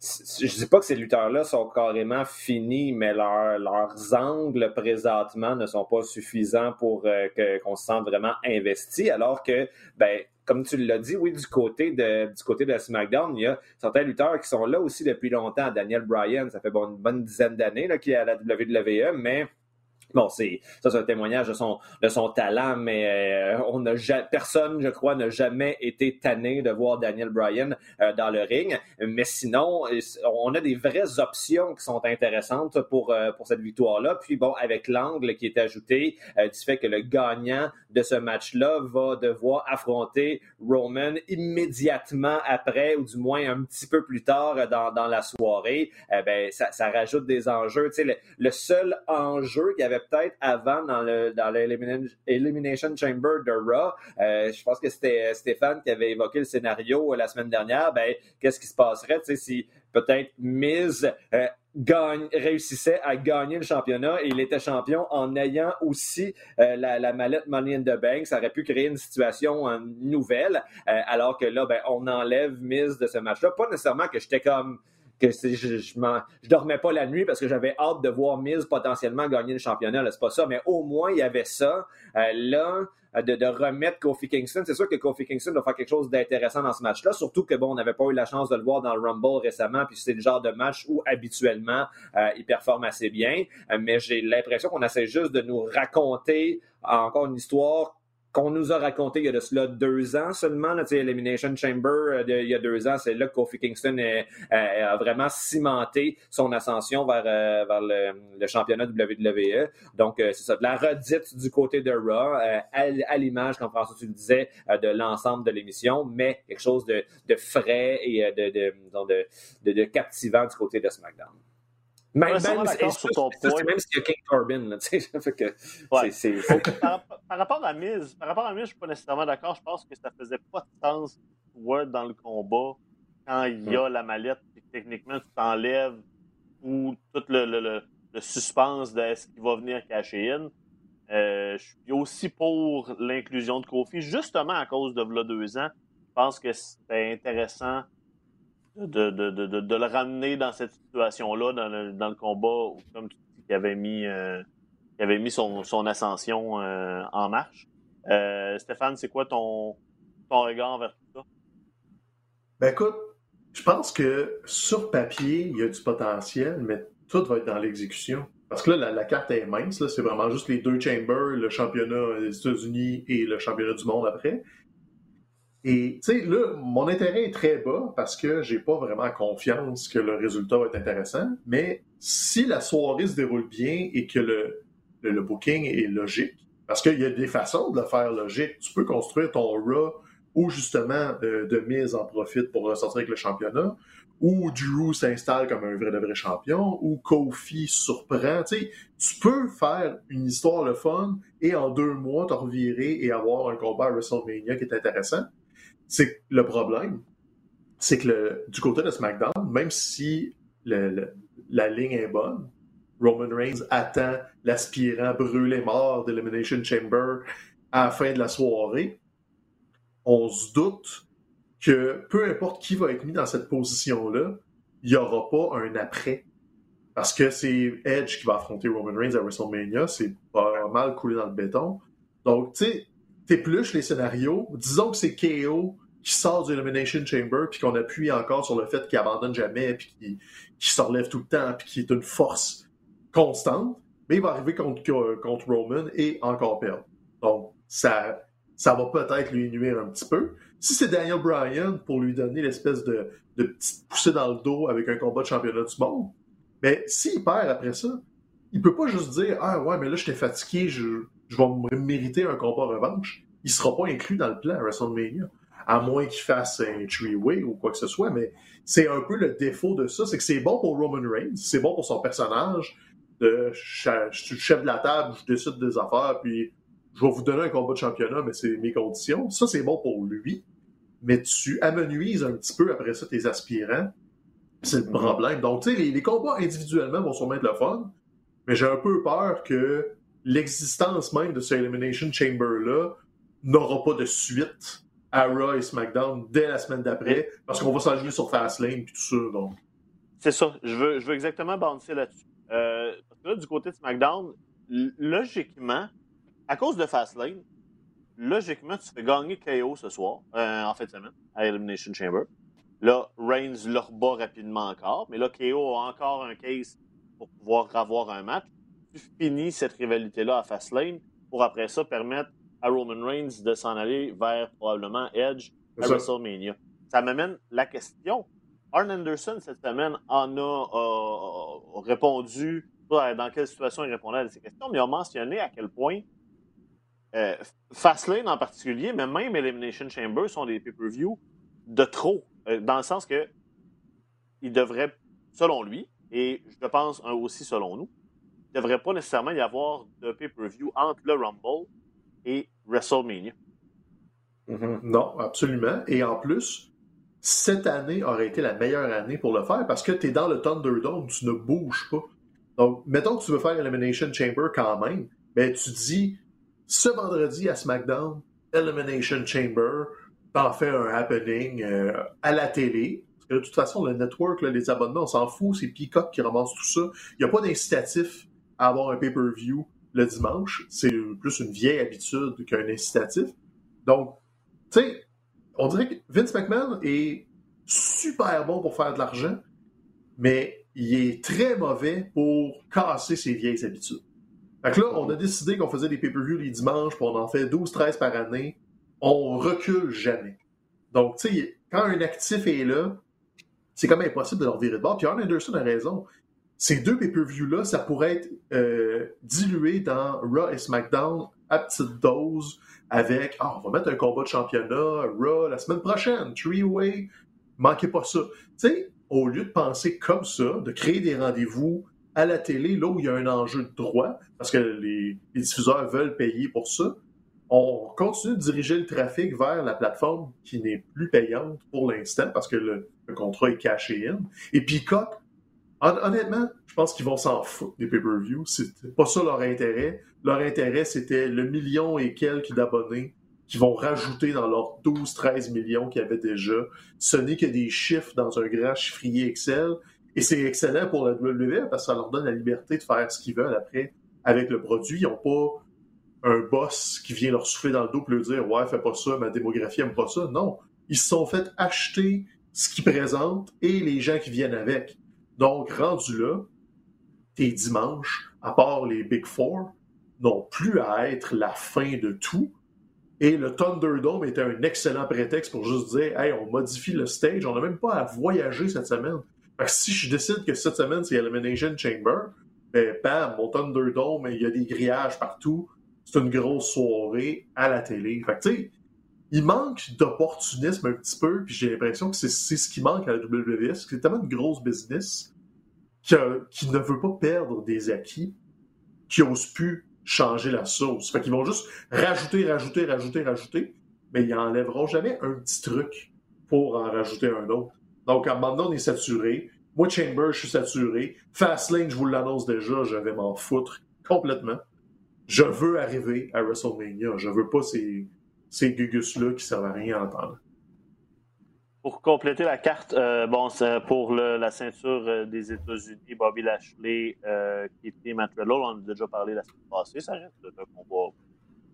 je dis pas que ces lutteurs-là sont carrément finis, mais leurs angles présentement ne sont pas suffisants pour euh, qu'on se sente vraiment investi, alors que, ben, comme tu l'as dit, oui, du côté de du côté de SmackDown, il y a certains lutteurs qui sont là aussi depuis longtemps. Daniel Bryan, ça fait une bonne dizaine d'années qu'il est à la WWE, mais Bon, c'est ça, c'est un témoignage de son, de son talent, mais euh, on n'a personne, je crois, n'a jamais été tanné de voir Daniel Bryan euh, dans le ring. Mais sinon, on a des vraies options qui sont intéressantes pour euh, pour cette victoire-là. Puis bon, avec l'angle qui est ajouté du fait que le gagnant de ce match-là va devoir affronter Roman immédiatement après, ou du moins un petit peu plus tard dans, dans la soirée, ben ça, ça rajoute des enjeux. Tu sais, le seul enjeu qu'il y avait peut-être avant dans le dans l'Elimination Chamber de Raw. Euh, je pense que c'était Stéphane qui avait évoqué le scénario euh, la semaine dernière. Ben, qu'est-ce qui se passerait si peut-être Miz euh, gagne, réussissait à gagner le championnat et il était champion en ayant aussi la, la, mallette Money in the Bank. Ça aurait pu créer une situation nouvelle, alors que là, ben, on enlève Miz de ce match-là. Pas nécessairement que j'étais comme que je, je, je, dormais pas la nuit parce que j'avais hâte de voir Miz potentiellement gagner le championnat. C'est pas ça, mais au moins il y avait ça. Euh, là, euh, de, de, remettre Kofi Kingston. C'est sûr que Kofi Kingston doit faire quelque chose d'intéressant dans ce match-là, surtout que bon, on n'avait pas eu la chance de le voir dans le Rumble récemment, puis c'est le genre de match où habituellement euh, il performe assez bien. mais j'ai l'impression qu'on essaie juste de nous raconter encore une histoire qu'on nous a raconté il y a de cela deux ans seulement. Là, Elimination Chamber, euh, il y a deux ans, c'est là que Kofi Kingston a vraiment cimenté son ascension vers, euh, le, championnat WWE. Donc, euh, c'est ça, de la redite du côté de Raw, à, l'image, comme François tu le disais, de l'ensemble de l'émission, mais quelque chose de, frais et de, de, de captivant du côté de SmackDown. Même, même, sur ton point. même s'il y a King Corbin, là, fait que par, rapport à Miz, par rapport à Miz, je suis pas nécessairement d'accord. Je pense que ça faisait pas de sens Word dans le combat quand il y a hmm. la mallette et techniquement tu t'enlèves ou tout le, le, le, suspense de ce qui va venir cacher in. Euh, je suis aussi pour l'inclusion de Kofi, justement à cause de là deux ans. Je pense que c'était intéressant de, de, de, de, le ramener dans cette situation-là, dans le, dans le combat, comme tu dis, qui avait mis, euh, avait mis son, son ascension euh, en marche. Euh, Stéphane, c'est quoi ton, ton regard envers tout ça? Ben écoute, je pense que sur papier, il y a du potentiel, mais tout va être dans l'exécution. Parce que là, la, carte est mince, c'est vraiment juste les deux chambers, le championnat des États-Unis et le championnat du monde après. Et tu sais, là, mon intérêt est très bas parce que j'ai pas vraiment confiance que le résultat va être intéressant. Mais si la soirée se déroule bien et que le, le, booking est logique, parce qu'il y a des façons de le faire logique. Tu peux construire ton Raw ou justement euh, de mise en profit pour ressortir avec le championnat, ou Drew s'installe comme un vrai de vrai champion, ou Kofi surprend. Tu sais, tu peux faire une histoire le fun et en deux mois te revirer et avoir un combat à WrestleMania qui est intéressant c'est le problème, c'est que le, du côté de SmackDown, même si la ligne est bonne, Roman Reigns attend l'aspirant brûlé mort d'Elimination Chamber à la fin de la soirée. On se doute que peu importe qui va être mis dans cette position-là, il n'y aura pas un après. Parce que c'est Edge qui va affronter Roman Reigns à WrestleMania, c'est pas mal coulé dans le béton. Donc, tu sais, t'épluches les scénarios. Disons que c'est KO qui sort du Elimination Chamber, puis qu'on appuie encore sur le fait qu'il abandonne jamais, puis qu'il se relève tout le temps, puis qu'il est une force constante. Mais il va arriver contre, contre Roman et encore perdre. Donc, ça, ça va peut-être lui nuire un petit peu. Si c'est Daniel Bryan pour lui donner l'espèce de, de petite poussée dans le dos avec un combat de championnat du monde, mais s'il perd après ça, il peut pas juste dire Ah ouais, mais là, j'étais fatigué, je, je vais me mériter un combat revanche. Il sera pas inclus dans le plan à WrestleMania. À moins qu'il fasse un three-way ou quoi que ce soit, mais c'est un peu le défaut de ça, c'est que c'est bon pour Roman Reigns, c'est bon pour son personnage, de je suis le chef de la table, je décide des affaires, puis je vais vous donner un combat de championnat, mais c'est mes conditions. Ça, c'est bon pour lui, mais tu amenuises un petit peu après ça tes aspirants. C'est le mhm. problème. Donc, tu sais, les, combats individuellement vont sûrement être le fun, mais j'ai un peu peur que l'existence même de ce Elimination Chamber-là n'aura pas de suite à Raw et SmackDown dès la semaine d'après, parce qu'on va s'enligner sur Fastlane et tout ça. Donc. C'est ça. Je veux, je veux exactement balancer là-dessus. Euh, parce que là, du côté de SmackDown, logiquement, à cause de Fastlane, logiquement, tu fais gagner KO ce soir, euh, en fin de semaine, à Elimination Chamber. Là, Reigns le rebat rapidement encore, mais là, KO a encore un case pour pouvoir avoir un match. Tu finis cette rivalité-là à Fastlane pour après ça permettre à Roman Reigns de s'en aller vers probablement Edge à WrestleMania. Ça m'amène la question. Arn Anderson, cette semaine, en a répondu, dans quelle situation il répondait à ces questions, mais il a mentionné à quel point euh, Fastlane en particulier, mais même Elimination Chamber sont des pay-per-view de trop, euh, dans le sens que il devrait, selon lui, et je pense aussi selon nous, ne devrait pas nécessairement y avoir de pay-per-view entre le Rumble et WrestleMania. Mm-hmm. Non, absolument. Et en plus, cette année aurait été la meilleure année pour le faire parce que tu es dans le Thunderdome, tu ne bouges pas. Donc, mettons que tu veux faire Elimination Chamber quand même, mais tu dis, ce vendredi à SmackDown, Elimination Chamber, t'en fais un happening euh, à la télé. Parce que de toute façon, le network, les abonnements, on s'en fout, c'est Peacock qui ramasse tout ça. Il n'y a pas d'incitatif à avoir un pay-per-view le dimanche. C'est plus une vieille habitude qu'un incitatif. Donc, tu sais, on dirait que Vince McMahon est super bon pour faire de l'argent, mais il est très mauvais pour casser ses vieilles habitudes. Fait que là, on a décidé qu'on faisait des pay-per-views les dimanches, puis on en fait 12-13 par année. On recule jamais. Donc, tu sais, quand un actif est là, c'est quand même impossible de leur virer de bord. Puis Arn Anderson a raison. Ces deux pay-per-views-là, ça pourrait être euh, dilué dans Raw et SmackDown à petite dose avec Ah, on va mettre un combat de championnat, Raw la semaine prochaine, three-way, manquez pas ça. Tu sais, au lieu de penser comme ça, de créer des rendez-vous à la télé, là où il y a un enjeu de droit, parce que les, diffuseurs veulent payer pour ça, on continue de diriger le trafic vers la plateforme qui n'est plus payante pour l'instant parce que le, contrat est caché in. Et Peacock, honnêtement, je pense qu'ils vont s'en foutre des pay-per-views. C'était pas ça leur intérêt. Leur intérêt, c'était le million et quelques d'abonnés qui vont rajouter dans leurs 12-13 millions qu'ils avaient déjà. Ce n'est que des chiffres dans un grand chiffrier Excel. Et c'est excellent pour la WWE parce que ça leur donne la liberté de faire ce qu'ils veulent après avec le produit. Ils n'ont pas un boss qui vient leur souffler dans le dos pour leur dire Ouais, fais pas ça, ma démographie aime pas ça. Non. Ils se sont fait acheter ce qu'ils présentent et les gens qui viennent avec. Donc, rendu là, tes dimanches, à part les Big Four, n'ont plus à être la fin de tout. Et le Thunderdome était un excellent prétexte pour juste dire Hey, on modifie le stage, on n'a même pas à voyager cette semaine. Fait si je décide que cette semaine, c'est Elimination Chamber, ben, bam, mon Thunderdome, il y a des grillages partout. C'est une grosse soirée à la télé. Fait tu sais, il manque d'opportunisme un petit peu, puis j'ai l'impression que c'est ce qui manque à la WWE. C'est tellement une grosse business qui, qui, ne veut pas perdre des acquis, qui n'ose plus changer la sauce. Fait qu'ils vont juste rajouter, rajouter, rajouter, rajouter, mais ils n'enlèveront jamais un petit truc pour en rajouter un autre. Donc, à un moment donné, on est saturé. Moi, Chamber, je suis saturé. Fastlane, je vous l'annonce déjà, je vais m'en foutre complètement. Je veux arriver à WrestleMania. Je veux pas ces, ces gugus-là qui servent à rien à entendre. pour compléter la carte, euh, bon, pour le- la ceinture euh, des États-Unis, Bobby Lashley, euh, qui était Matt Riddle, on en a déjà parlé la semaine passée, ça reste un combat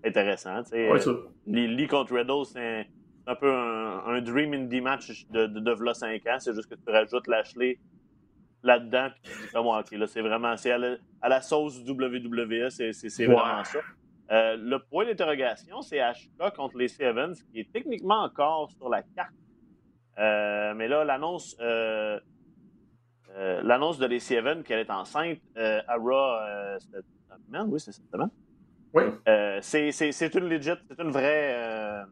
intéressant. Ouais, ça. Lee, Lee contre Riddle, c'est un, peu un, un dream indie match de, de, de v'là 5 ans. C'est juste que tu rajoutes Lashley là-dedans. Puis tu dis, comme, OK, là, c'est vraiment c'est à, la, à la sauce WWE, c'est c'est- c'est Ouais. vraiment ça. Euh, le point d'interrogation, c'est Ashka contre les Evans, qui est techniquement encore sur la carte. Euh, mais là, l'annonce euh, l'annonce de Lacey Evans qu'elle est enceinte à Raw cette semaine, oui, c'est cette semaine. Oui. C'est, une legit, c'est une vraie.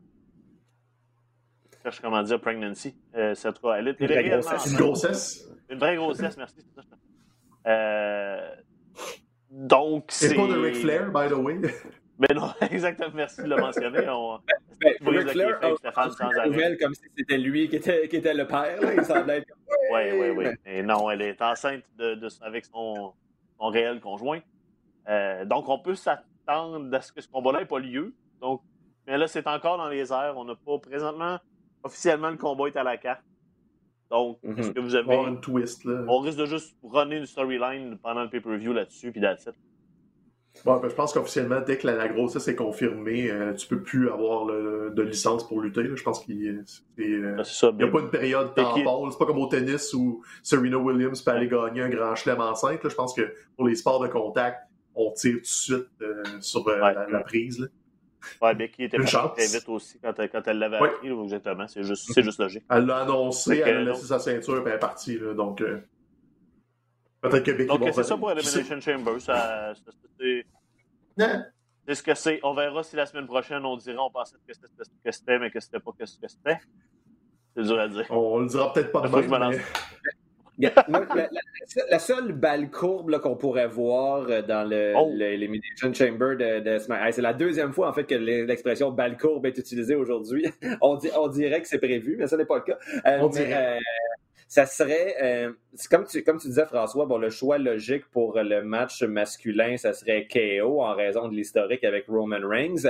Je cherche comment dire pregnancy. C'est cas, elle est, Une vraie grossesse. Une grossesse. Une vraie grossesse, merci. Euh, donc, C'est c'est. pas de Ric Flair, by the way. Mais non, exactement, merci de le mentionner. On... Ben, Tu brises Ric le Flair kayfabe, a Stéphane, sans arrêt. nouvelle comme si c'était lui qui était, qui était le père. Là. Il semblait être comme, Oui, oui, oui. mais- Mais non, elle est enceinte de, de- avec son, son réel conjoint. Euh, donc, on peut s'attendre à ce que ce combat-là n'ait pas lieu. Donc, mais là, c'est encore dans les airs. On n'a pas présentement, officiellement, le combat est à la carte. Donc, Mhm. est-ce que vous avez. une twist, là. On risque de juste runner une storyline pendant le pay-per-view là-dessus, puis it. Bon, ben, je pense qu'officiellement, dès que la, la grossesse est confirmée, euh, tu peux plus avoir le- de licence pour lutter. là. Je pense qu'il euh, n'y a Big. pas une période Et tampon. C'est pas comme au tennis où Serena Williams peut aller gagner un grand chelem enceinte. là. Je pense que pour les sports de contact, on tire tout de suite euh, sur euh, Ouais. la, la prise. là. Ouais, Becky était Une partie chance. très vite aussi quand, elle- quand elle l'avait appris. Exactement. C'est juste, logique. Elle l'a annoncé, elle a laissé sa ceinture, puis elle est partie. là. donc, euh, peut-être que Becky Donc, c'est ça pour? Elimination Chamber. Ça, ça- c'est- ce que c'est. On verra si la semaine prochaine, on dira on pensait que c'était ce que c'était, mais que c'était pas que ce que c'était. C'est dur à dire. On le dira peut-être pas demain. mais- moi, la, la- la seule balle courbe qu'on pourrait voir euh, dans le, Oh. le- l'Elimination Chamber de, de Smack- Hey, c'est la deuxième fois en fait que l'expression balle courbe est utilisée aujourd'hui. On, dit, on dirait que c'est prévu, mais ce n'est pas le cas. Euh, On mais, dirait. euh, ça serait, euh, comme tu, comme tu disais François, bon, le choix logique pour le match masculin, ça serait KO en raison de l'historique avec Roman Reigns.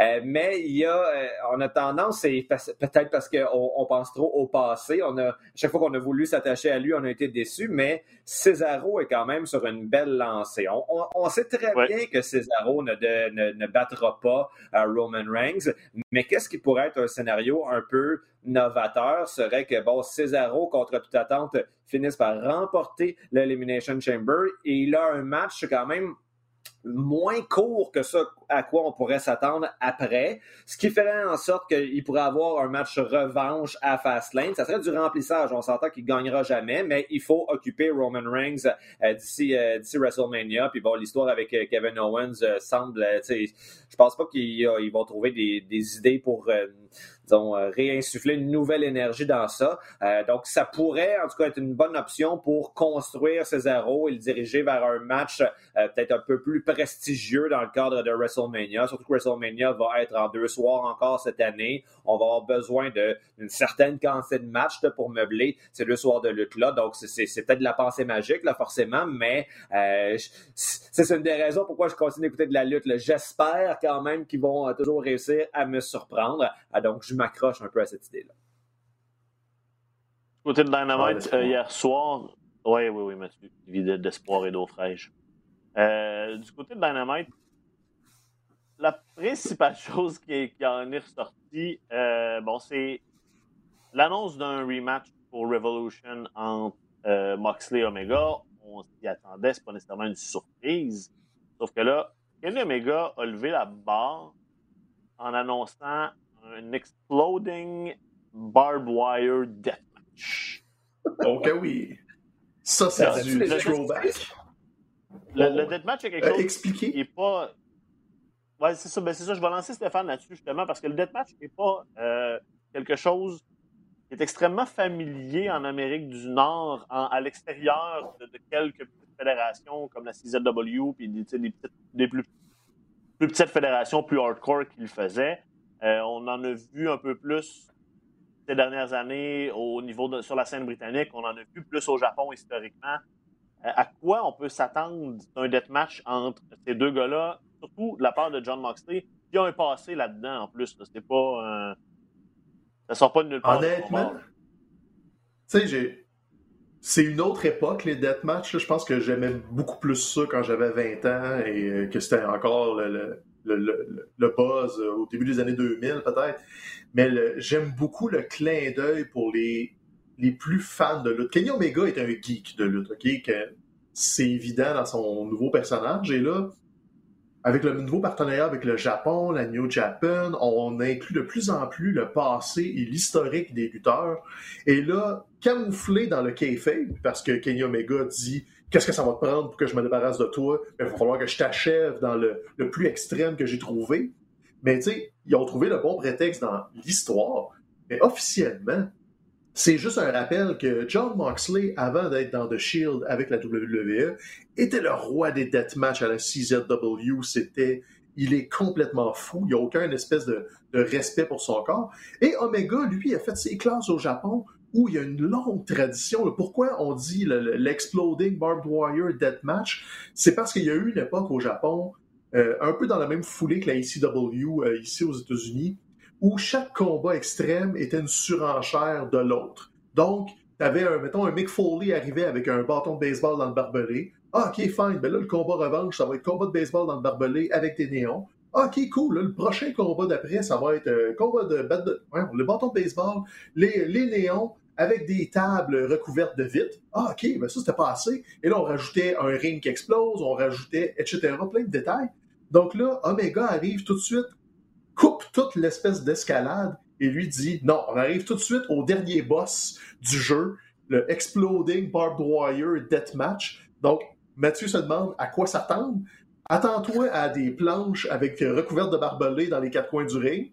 Euh, mais il y a, euh, on a tendance, c'est peut-être parce qu'on on pense trop au passé. On a, chaque fois qu'on a voulu s'attacher à lui, on a été déçus. Mais Cesaro est quand même sur une belle lancée. On, on- on sait très Ouais. bien que Cesaro ne, de- ne, ne battra pas euh, Roman Reigns. Mais qu'est-ce qui pourrait être un scénario un peu novateur serait que bon Cesaro contre toute attente finisse par remporter l'Elimination Chamber. Et il a un match quand même moins court que ça à quoi on pourrait s'attendre après, ce qui ferait en sorte qu'il pourrait avoir un match revanche à Fastlane. Ça serait du remplissage. On s'entend qu'il gagnera jamais, mais il faut occuper Roman Reigns euh, d'ici euh, d'ici WrestleMania. Puis bon, l'histoire avec euh, Kevin Owens semble, je pense pas qu'ils ils vont trouver des, idées pour disons, réinsuffler une nouvelle énergie dans ça. Donc, ça pourrait, en tout cas, être une bonne option pour construire Cesaro et le diriger vers un match peut-être un peu plus prestigieux dans le cadre de WrestleMania. Surtout que WrestleMania va être en deux soirs encore cette année. On va avoir besoin de- d'une certaine quantité de matchs là, pour meubler ces deux soirs de lutte-là. Donc, c'est- peut-être de la pensée magique, là, forcément, mais euh, c'est une des raisons pourquoi je continue d'écouter de la lutte. J'espère quand même qu'ils vont euh, toujours réussir à me surprendre. Ah, donc, je m'accroche un peu à cette idée-là. Côté de Dynamite, euh, hier soir. Oui, oui, oui, Mathieu. Vide d'espoir et d'eau fraîche. Euh, du côté de Dynamite, la principale chose qui, est- qui en est ressortie, euh, bon, c'est l'annonce d'un rematch pour Revolution entre euh, Moxley et Omega. On s'y attendait, c'est pas nécessairement une surprise. Sauf que là, Kenny Omega a levé la barre en annonçant un exploding barbed wire deathmatch. Donc, ah oui. Ça, c'est du throwback. Le, le deathmatch est quelque Euh, chose qui expliquer. n'est pas. Ouais, c'est ça. Ben, c'est ça. Je vais lancer Stéphane là-dessus, justement, parce que le deathmatch n'est pas euh, quelque chose qui est extrêmement familier en Amérique du Nord, en- à l'extérieur de, de quelques petites fédérations comme la CZW, puis des, des, petites- des plus, plus petites fédérations plus hardcore qui le faisaient. Euh, on en a vu un peu plus ces dernières années au niveau de, sur la scène britannique. On en a vu plus au Japon historiquement. Euh, à quoi on peut s'attendre d'un deathmatch entre ces deux gars-là, surtout de la part de John Moxley, qui a un passé là-dedans en plus. C'est pas. euh, ça sort pas de nulle part. Honnêtement, bord. sais, j'ai. C'est une autre époque, les deathmatch. Je pense que j'aimais beaucoup plus ça quand j'avais 20 ans et euh, que c'était encore le, le, le, le, buzz au début des années 2000, peut-être. Mais j'aime beaucoup le clin d'œil pour les, les plus fans de lutte. Kenny Omega est un geek de lutte, OK? c'est évident dans son nouveau personnage. Et là, avec le nouveau partenariat avec le Japon, la New Japan, on inclut de plus en plus le passé et l'historique des lutteurs. Et là, camouflé dans le kayfabe, parce que Kenny Omega dit qu'est-ce que ça va te prendre pour que je me débarrasse de toi? Il va falloir que je t'achève dans le, le, plus extrême que j'ai trouvé. Mais tu sais, ils ont trouvé le bon prétexte dans l'histoire. Mais officiellement, c'est juste un rappel que John Moxley, avant d'être dans The Shield avec la WWE, était le roi des deathmatchs à la CZW. C'était, il est complètement fou. Il n'y a aucun espèce de, respect pour son corps. Et Omega, lui, a fait ses classes au Japon où il y a une longue tradition. Pourquoi on dit l'exploding barbed wire deathmatch? C'est parce qu'il y a eu une époque au Japon, euh, un peu dans la même foulée que la ECW euh, ici aux États-Unis, où chaque combat extrême était une surenchère de l'autre. Donc, tu avais, un, mettons, un Mick Foley arrivait avec un bâton de baseball dans le barbelé. Ah, ok, fine. Ben là, le combat revanche, ça va être combat de baseball dans le barbelé avec des néons. Ah, ok, cool. le prochain combat d'après, ça va être euh, combat de, de le bâton de baseball, les, les néons avec des tables recouvertes de vitres. Ah, ok, ben ça, c'était pas assez. Et là, on rajoutait un ring qui explose, on rajoutait, etc., plein de détails. Donc là, Omega arrive tout de suite toute l'espèce d'escalade et lui dit non, on arrive tout de suite au dernier boss du jeu, le Exploding Barbed Wire Deathmatch. Donc, Mathieu se demande à quoi s'attendre. Attends-toi à des planches avec recouvertes de barbelés dans les quatre coins du ring.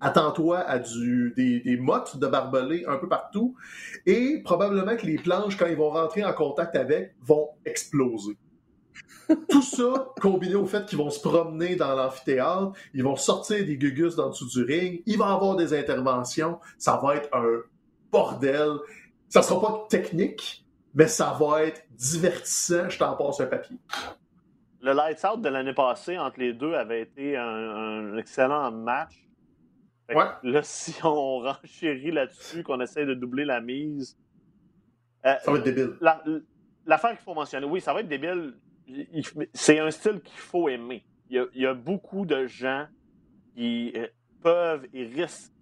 Attends-toi à du, des, des, mottes de barbelés un peu partout. Et probablement que les planches, quand ils vont rentrer en contact avec, vont exploser. Tout ça combiné au fait qu'ils vont se promener dans l'amphithéâtre, ils vont sortir des gugus dans le dessous du ring, il va y avoir des interventions, ça va être un bordel. Ça sera pas technique, mais ça va être divertissant. Je t'en passe un papier. Le Lights Out de l'année passée entre les deux avait été un, excellent match. Ouais. Là, si on renchérit là-dessus, qu'on essaie de doubler la mise. Euh, ça va être débile. L'affaire qu'il faut mentionner, oui, ça va être débile c'est un style qu'il faut aimer. Il y, a, beaucoup de gens qui euh, peuvent et risquent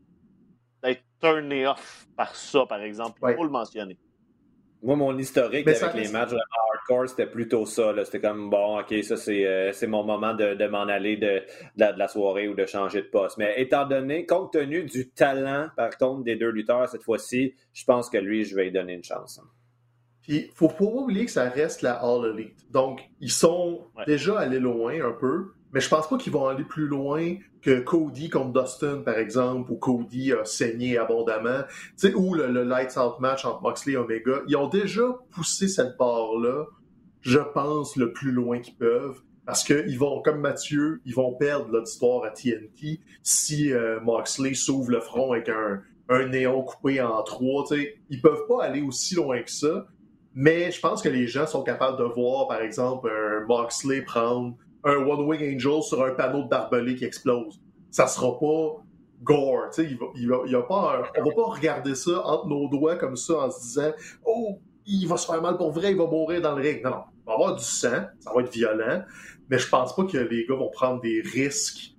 d'être turnés off par ça, par exemple. Il faut le mentionner. Moi, mon historique avec les matchs hardcore, c'était plutôt ça. C'était comme, bon, OK, ça, c'est euh, mon moment de, m'en aller de, la soirée ou de changer de poste. Mais étant donné, compte tenu du talent, par contre, des deux lutteurs cette fois-ci, je pense que lui, je vais lui donner une chance. Puis, faut pas oublier que ça reste la All Elite. Donc, ils sont déjà allés loin un peu, mais je pense pas qu'ils vont aller plus loin que Cody contre Dustin, par exemple, ou Cody a saigné abondamment, tu sais, ou le, Lights Out match entre Moxley et Omega. Ils ont déjà poussé cette barre-là, je pense, le plus loin qu'ils peuvent. Parce qu'ils vont, comme Mathieu, ils vont perdre l'auditoire à TNT si euh, Moxley s'ouvre le front avec un, un néon coupé en trois. sais, Ils peuvent pas aller aussi loin que ça. Mais je pense que les gens sont capables de voir, par exemple, un Moxley prendre un One Wing Angel sur un panneau de barbelé qui explose. Ça sera pas gore. Il va, il va, il va pas, on va pas regarder ça entre nos doigts comme ça en se disant Oh, il va se faire mal pour vrai, il va mourir dans le ring. Non, non. Il va avoir du sang, ça va être violent, mais je pense pas que les gars vont prendre des risques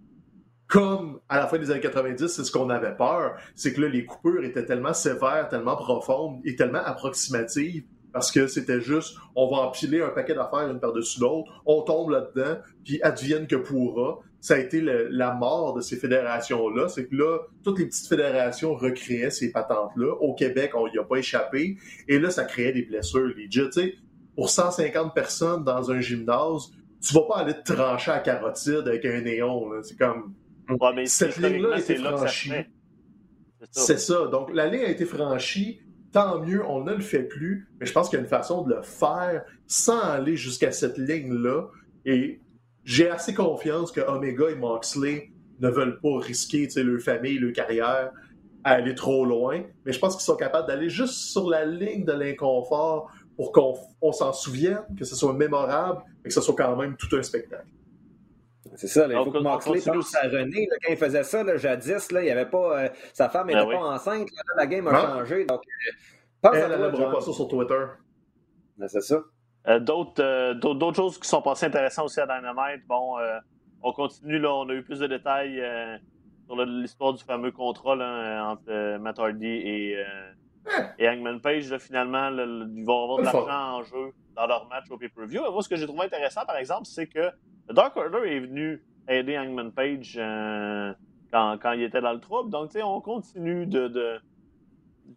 comme à la fin des années 90, c'est ce qu'on avait peur, c'est que là, les coupures étaient tellement sévères, tellement profondes et tellement approximatives parce que c'était juste, on va empiler un paquet d'affaires une par-dessus l'autre, on tombe là-dedans, puis advienne que pourra. Ça a été la mort de ces fédérations-là. C'est que là, toutes les petites fédérations recréaient ces patentes-là. Au Québec, on n'y a pas échappé. Et là, ça créait des blessures legit. sais, pour 150 personnes dans un gymnase, tu vas pas aller te trancher à carotide avec un néon. C'est comme... Cette ligne-là a été franchie. C'est ça. Donc, la ligne a été franchie tant mieux, on ne le fait plus, mais je pense qu'il y a une façon de le faire sans aller jusqu'à cette ligne-là. Et j'ai assez confiance que Omega et Moxley ne veulent pas risquer leur famille, leur carrière, à aller trop loin. Mais je pense qu'ils sont capables d'aller juste sur la ligne de l'inconfort pour qu'on s'en souvienne, que ce soit mémorable et que ce soit quand même tout un spectacle. C'est ça, il faut que Moxley pense à René. quand il faisait ça, là, jadis, là, il avait pas, euh, sa femme n'était ben pas enceinte. la game a changé. Donc, euh, Elle, elle n'aimera pas ça sur Twitter. Ben, c'est ça. Euh, d'autres, euh, d'autres, choses qui sont passées intéressantes aussi à Dynamite. Bon, euh, on continue, là, on a eu plus de détails euh, sur l'histoire du fameux contrat là, entre euh, Matt Hardy et, euh, et Hangman Page. Là, finalement, là, ils vont avoir de l'argent en jeu dans leur match au pay-per-view. Moi, ce que j'ai trouvé intéressant, par exemple, c'est que le Dark Order est venu aider Hangman Page euh, quand, quand il était dans le trouble. Donc, tu sais, on continue de, de-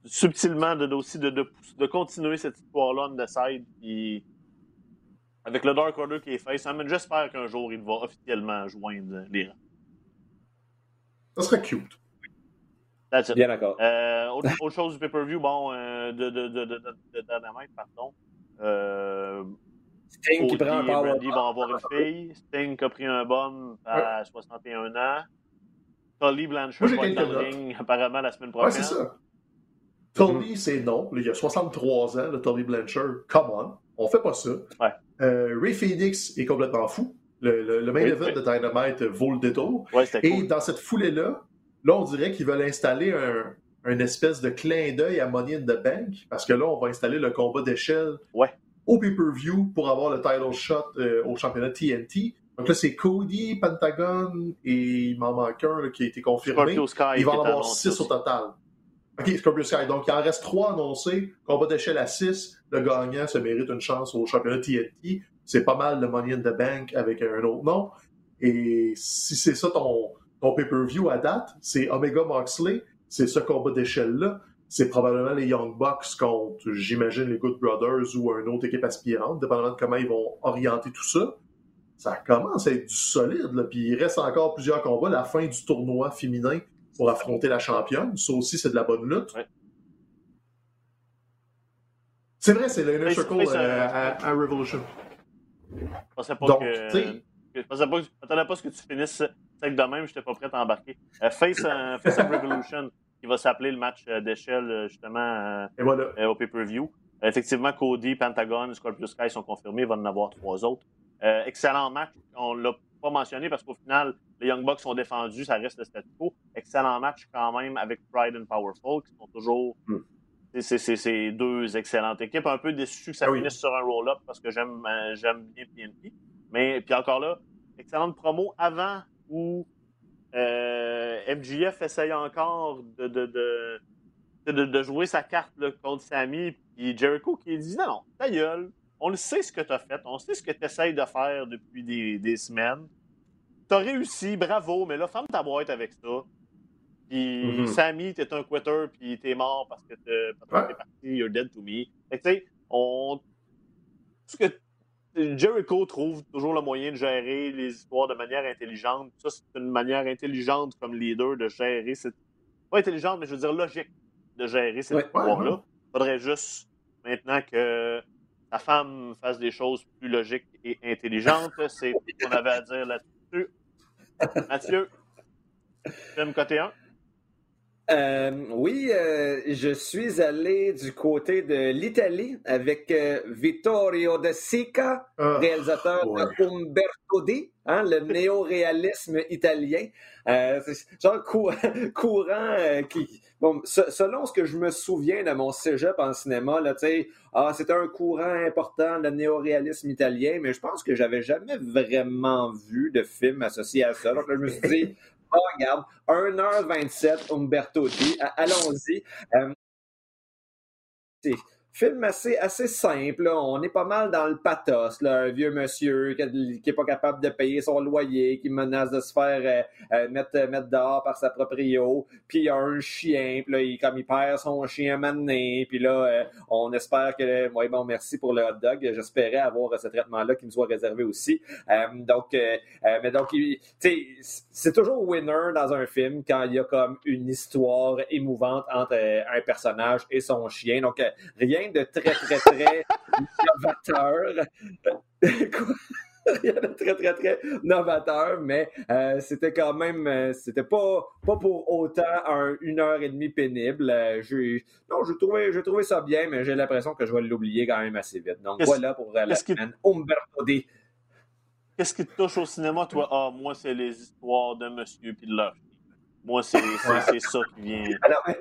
subtilement de, de- aussi de, de, de continuer cette histoire-là on the side. Puis, avec le Dark Order qui est fait, ça j'espère qu'un jour il va officiellement joindre les rangs. Ça serait cute. That's it. Bien d'accord. Euh, autre, autre chose du pay-per-view, bon, euh, de, de, de, de, de, de Dynamite, pardon. Euh, Sting qui Cody prend un et power Randy vont avoir une fille. Sting qui a pris un bum à 61 ans. Tully Blanchard Moi, va être dans le ring apparemment la semaine Ouais, prochaine. c'est ça. Tully, c'est non. Il a 63 ans, le Tully Blanchard. Come on. On fait pas ça. Ouais. Euh, Ray Phoenix est complètement fou. Le, le, le main Oui, event oui. de Dynamite vaut le détour. Ouais, Et cool. dans cette foulée-là, là, on dirait qu'ils veulent installer un, un espèce de clin d'œil à Money in the Bank, parce que là, on va installer le combat d'échelle Ouais. au pay-per-view pour avoir le title shot euh, au championnat TNT. Donc là, c'est Cody, Pentagon et il m'en manque un là, qui a été confirmé. Sky. Il va en avoir 6 au total. OK, Scorpio Sky. Donc, il en reste 3 annoncés. Combat d'échelle à 6. Le gagnant se mérite une chance au championnat TNT. C'est pas mal le Money in the Bank avec un autre nom. Et si c'est ça ton, ton pay-per-view à date, c'est Omega Moxley. C'est ce combat d'échelle-là. C'est probablement les Young Bucks contre, j'imagine, les Good Brothers ou une autre équipe aspirante, dépendamment de comment ils vont orienter tout ça. Ça commence à être du solide. Là. Puis il reste encore plusieurs combats. La fin du tournoi féminin pour affronter la championne. Ça aussi, c'est de la bonne lutte. Ouais. C'est vrai, c'est le Inner Circle euh, à, à Revolution. Je pensais pas Donc, que. Je pensais pas que. Je m'attendais pas à ce que tu finisses sec de même, j'étais pas prêt à embarquer. Euh, Face, euh, Face of Revolution, qui va s'appeler le match euh, d'échelle, justement, Et voilà. au pay-per-view. Effectivement, Cody, Pentagon, Scorpio Sky sont confirmés, il va en avoir trois autres. Excellent match. On l'a pas mentionné parce qu'au final, les Young Bucks sont défendus, ça reste le statu quo. Excellent match quand même avec Pride and Powerful, qui sont toujours. Hmm. C'est- deux excellentes équipes. Un peu déçu que ça Ah oui. finisse sur un roll-up parce que j'aime j'aime bien PNP. Mais puis encore là, excellente promo avant où euh, MJF essaye encore de, de, de, de, de jouer sa carte là, contre Sammy. Puis Jericho qui dit non, non, ta gueule, on le sait ce que tu as fait, on sait ce que tu essayes de faire depuis des, des semaines. Tu as réussi, bravo, mais là, ferme ta boîte avec ça. Puis Mhm. Sammy, t'es un quitter, puis t'es mort parce que t'es Ouais. parti, you're dead to me. Fait que, tu sais, on. Ce que Jericho trouve toujours le moyen de gérer les histoires de manière intelligente. Ça, c'est une manière intelligente comme leader de gérer cette. Pas intelligente, mais je veux dire logique de gérer cette Ouais. histoire-là. Ouais, ouais. faudrait juste maintenant que ta femme fasse des choses plus logiques et intelligentes. C'est ce qu'on avait à dire là-dessus. Mathieu, film côté 1. Euh, oui, euh, je suis allé du côté de l'Italie avec euh, Vittorio De Sica, Ah, réalisateur ouais. de Umberto D, hein, le néo-réalisme italien. C'est genre cou- courant qui, bon, se- selon ce que je me souviens de mon cégep en cinéma, là, ah, c'était un courant important, le néo-réalisme italien, mais je pense que j'avais jamais vraiment vu de film associé à ça. Donc là, je me suis dit, ah, regarde, 1h27, Umberto D, allons-y. Euh, film assez, assez simple. là. On est pas mal dans le pathos. Là. Un vieux monsieur qui n'est pas capable de payer son loyer, qui menace de se faire euh, euh, mettre, mettre dehors par sa proprio. Puis il y a un chien. Puis là, il, comme il perd son chien maintenant. Puis là, euh, on espère que... Oui, bon, merci pour le hot dog. J'espérais avoir ce traitement-là qui me soit réservé aussi. Euh, donc, euh, euh, mais donc, c'est toujours winner dans un film quand il y a comme une histoire émouvante entre euh, un personnage et son chien. Donc, euh, rien de très, très, très novateur. Quoi? Rien de très, très, très novateur, mais euh, c'était quand même, euh, c'était pas, pas pour autant un, une heure et demie pénible. Euh, non, j'ai trouvé, j'ai trouvé ça bien, mais j'ai l'impression que je vais l'oublier quand même assez vite. Donc, voilà pour la semaine. Umberto D. Qu'est-ce qui te touche au cinéma, toi? Ah, moi, c'est les histoires de monsieur puis de leur fille. Moi, c'est ça qui vient.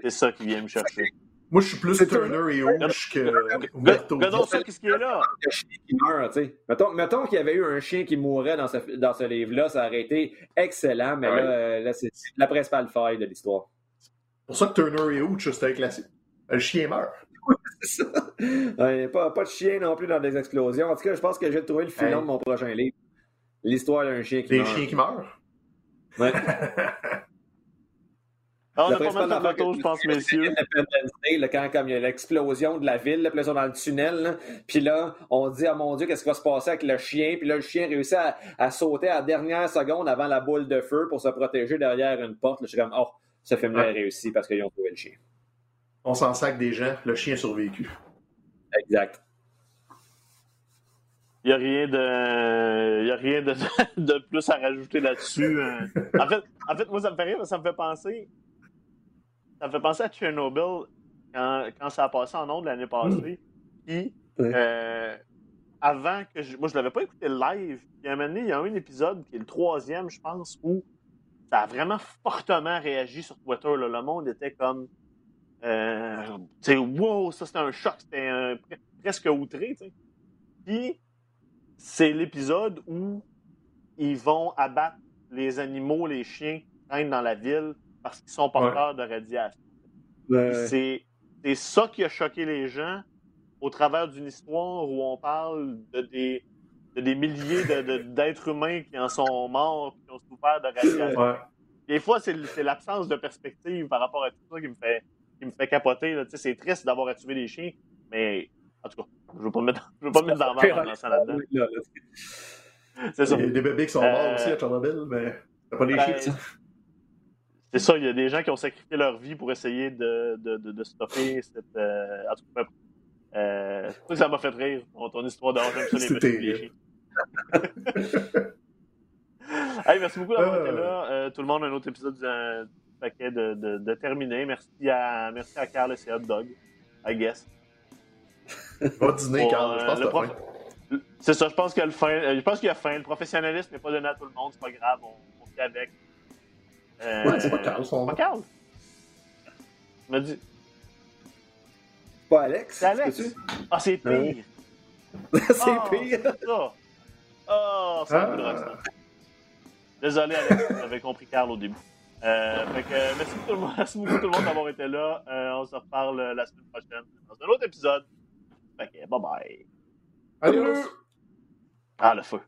C'est ça qui vient me chercher. Moi, je suis plus Turner et Hooch que Humberto. ça, qu'est-ce qu'il y a là? Le chien qui meurt, tu sais. Mettons, mettons qu'il y avait eu un chien qui mourrait dans ce, dans ce livre-là, ça aurait été excellent, mais Ouais. là, euh, là c'est la principale faille de l'histoire. C'est pour ça que Turner et Hooch, c'était un classique. Le chien meurt. C'est ça. Ouais, pas, pas de chien non plus dans des explosions. En tout cas, je pense que j'ai trouvé le filon Hey. de mon prochain livre. L'histoire d'un chien qui Des meurt. chiens qui meurent. Ouais. Ah, on La a pas mal principale de que je pense, messieurs. Quand comme il y a l'explosion de la ville, là, puis là, ils sont dans le tunnel, là, puis là, on dit, ah mon Dieu, qu'est-ce qui va se passer avec le chien? Puis là, le chien réussit à, à sauter à la dernière seconde avant la boule de feu pour se protéger derrière une porte. Là, je suis comme, oh, ce film-là Ouais. est réussi parce qu'ils ont trouvé le chien. On s'en sac des gens. Le chien a survécu. Exact. Il n'y a rien de, il y a rien de, de plus à rajouter là-dessus. euh. En fait, en fait, moi, ça me fait rire, ça me fait penser, ça me fait penser à Chernobyl quand, quand ça a passé en ondes l'année passée. Puis, Ouais. euh, avant que je, moi, je l'avais pas écouté live. Puis, à un moment donné, il y a un épisode qui est le troisième, je pense, où ça a vraiment fortement réagi sur Twitter. là. Le monde était comme, euh, tu sais, wow, ça c'était un choc, c'était presque outré, tu sais. Puis, c'est l'épisode où ils vont abattre les animaux, les chiens qui traînent dans la ville parce qu'ils sont porteurs de radiation. Ouais. C'est c'est ça qui a choqué les gens au travers d'une histoire où on parle de des, de des milliers de- de- d'êtres humains qui en sont morts, qui ont souffert de radiation. Ouais. Des fois, c'est c'est l'absence de perspective par rapport à tout ça qui me fait, qui me fait capoter. là. Tu sais, C'est triste d'avoir à tuer des chiens, mais en tout cas, je ne veux pas me mettre, je veux pas me mettre dans la merde en lançant là-dedans. Là, là, C'est ça. Il y a des bébés qui sont Euh, morts aussi à Tchernobyl, mais c'est pas des Ben, chiens. C'est ça, il y a des gens qui ont sacrifié leur vie pour essayer de, de, de, de stopper cette. Euh, en tout cas, euh, ça que ça m'a fait rire, ton, ton histoire de j'aime ça les hey, merci beaucoup d'avoir Euh. été là. Euh, tout le monde, un autre épisode du, euh, paquet de, de, de terminé. Merci à, merci à Carl et ses hot dogs, I guess. Va dîner, Carl. Je pense que prof-. C'est ça, je pense qu'il y a le fin. je pense qu'il y a faim. Le professionnalisme n'est pas donné à tout le monde, c'est pas grave, on, on fait avec. Euh, Ouais, c'est pas Carl, son Pas. Carl. Il m'a dit. Pas Alex? C'est Alex. Ah, c'est pire. c'est Ah, pire. c'est ça. Ah, c'est un peu de Ah. rockstar. Désolé, Alex, j'avais compris Carl au début. Euh, fait que, euh, merci, tout le monde, merci beaucoup tout le monde d'avoir été là. Euh, on se reparle la semaine prochaine dans un autre épisode. Fait que, bye bye. Adios! Ah, le feu.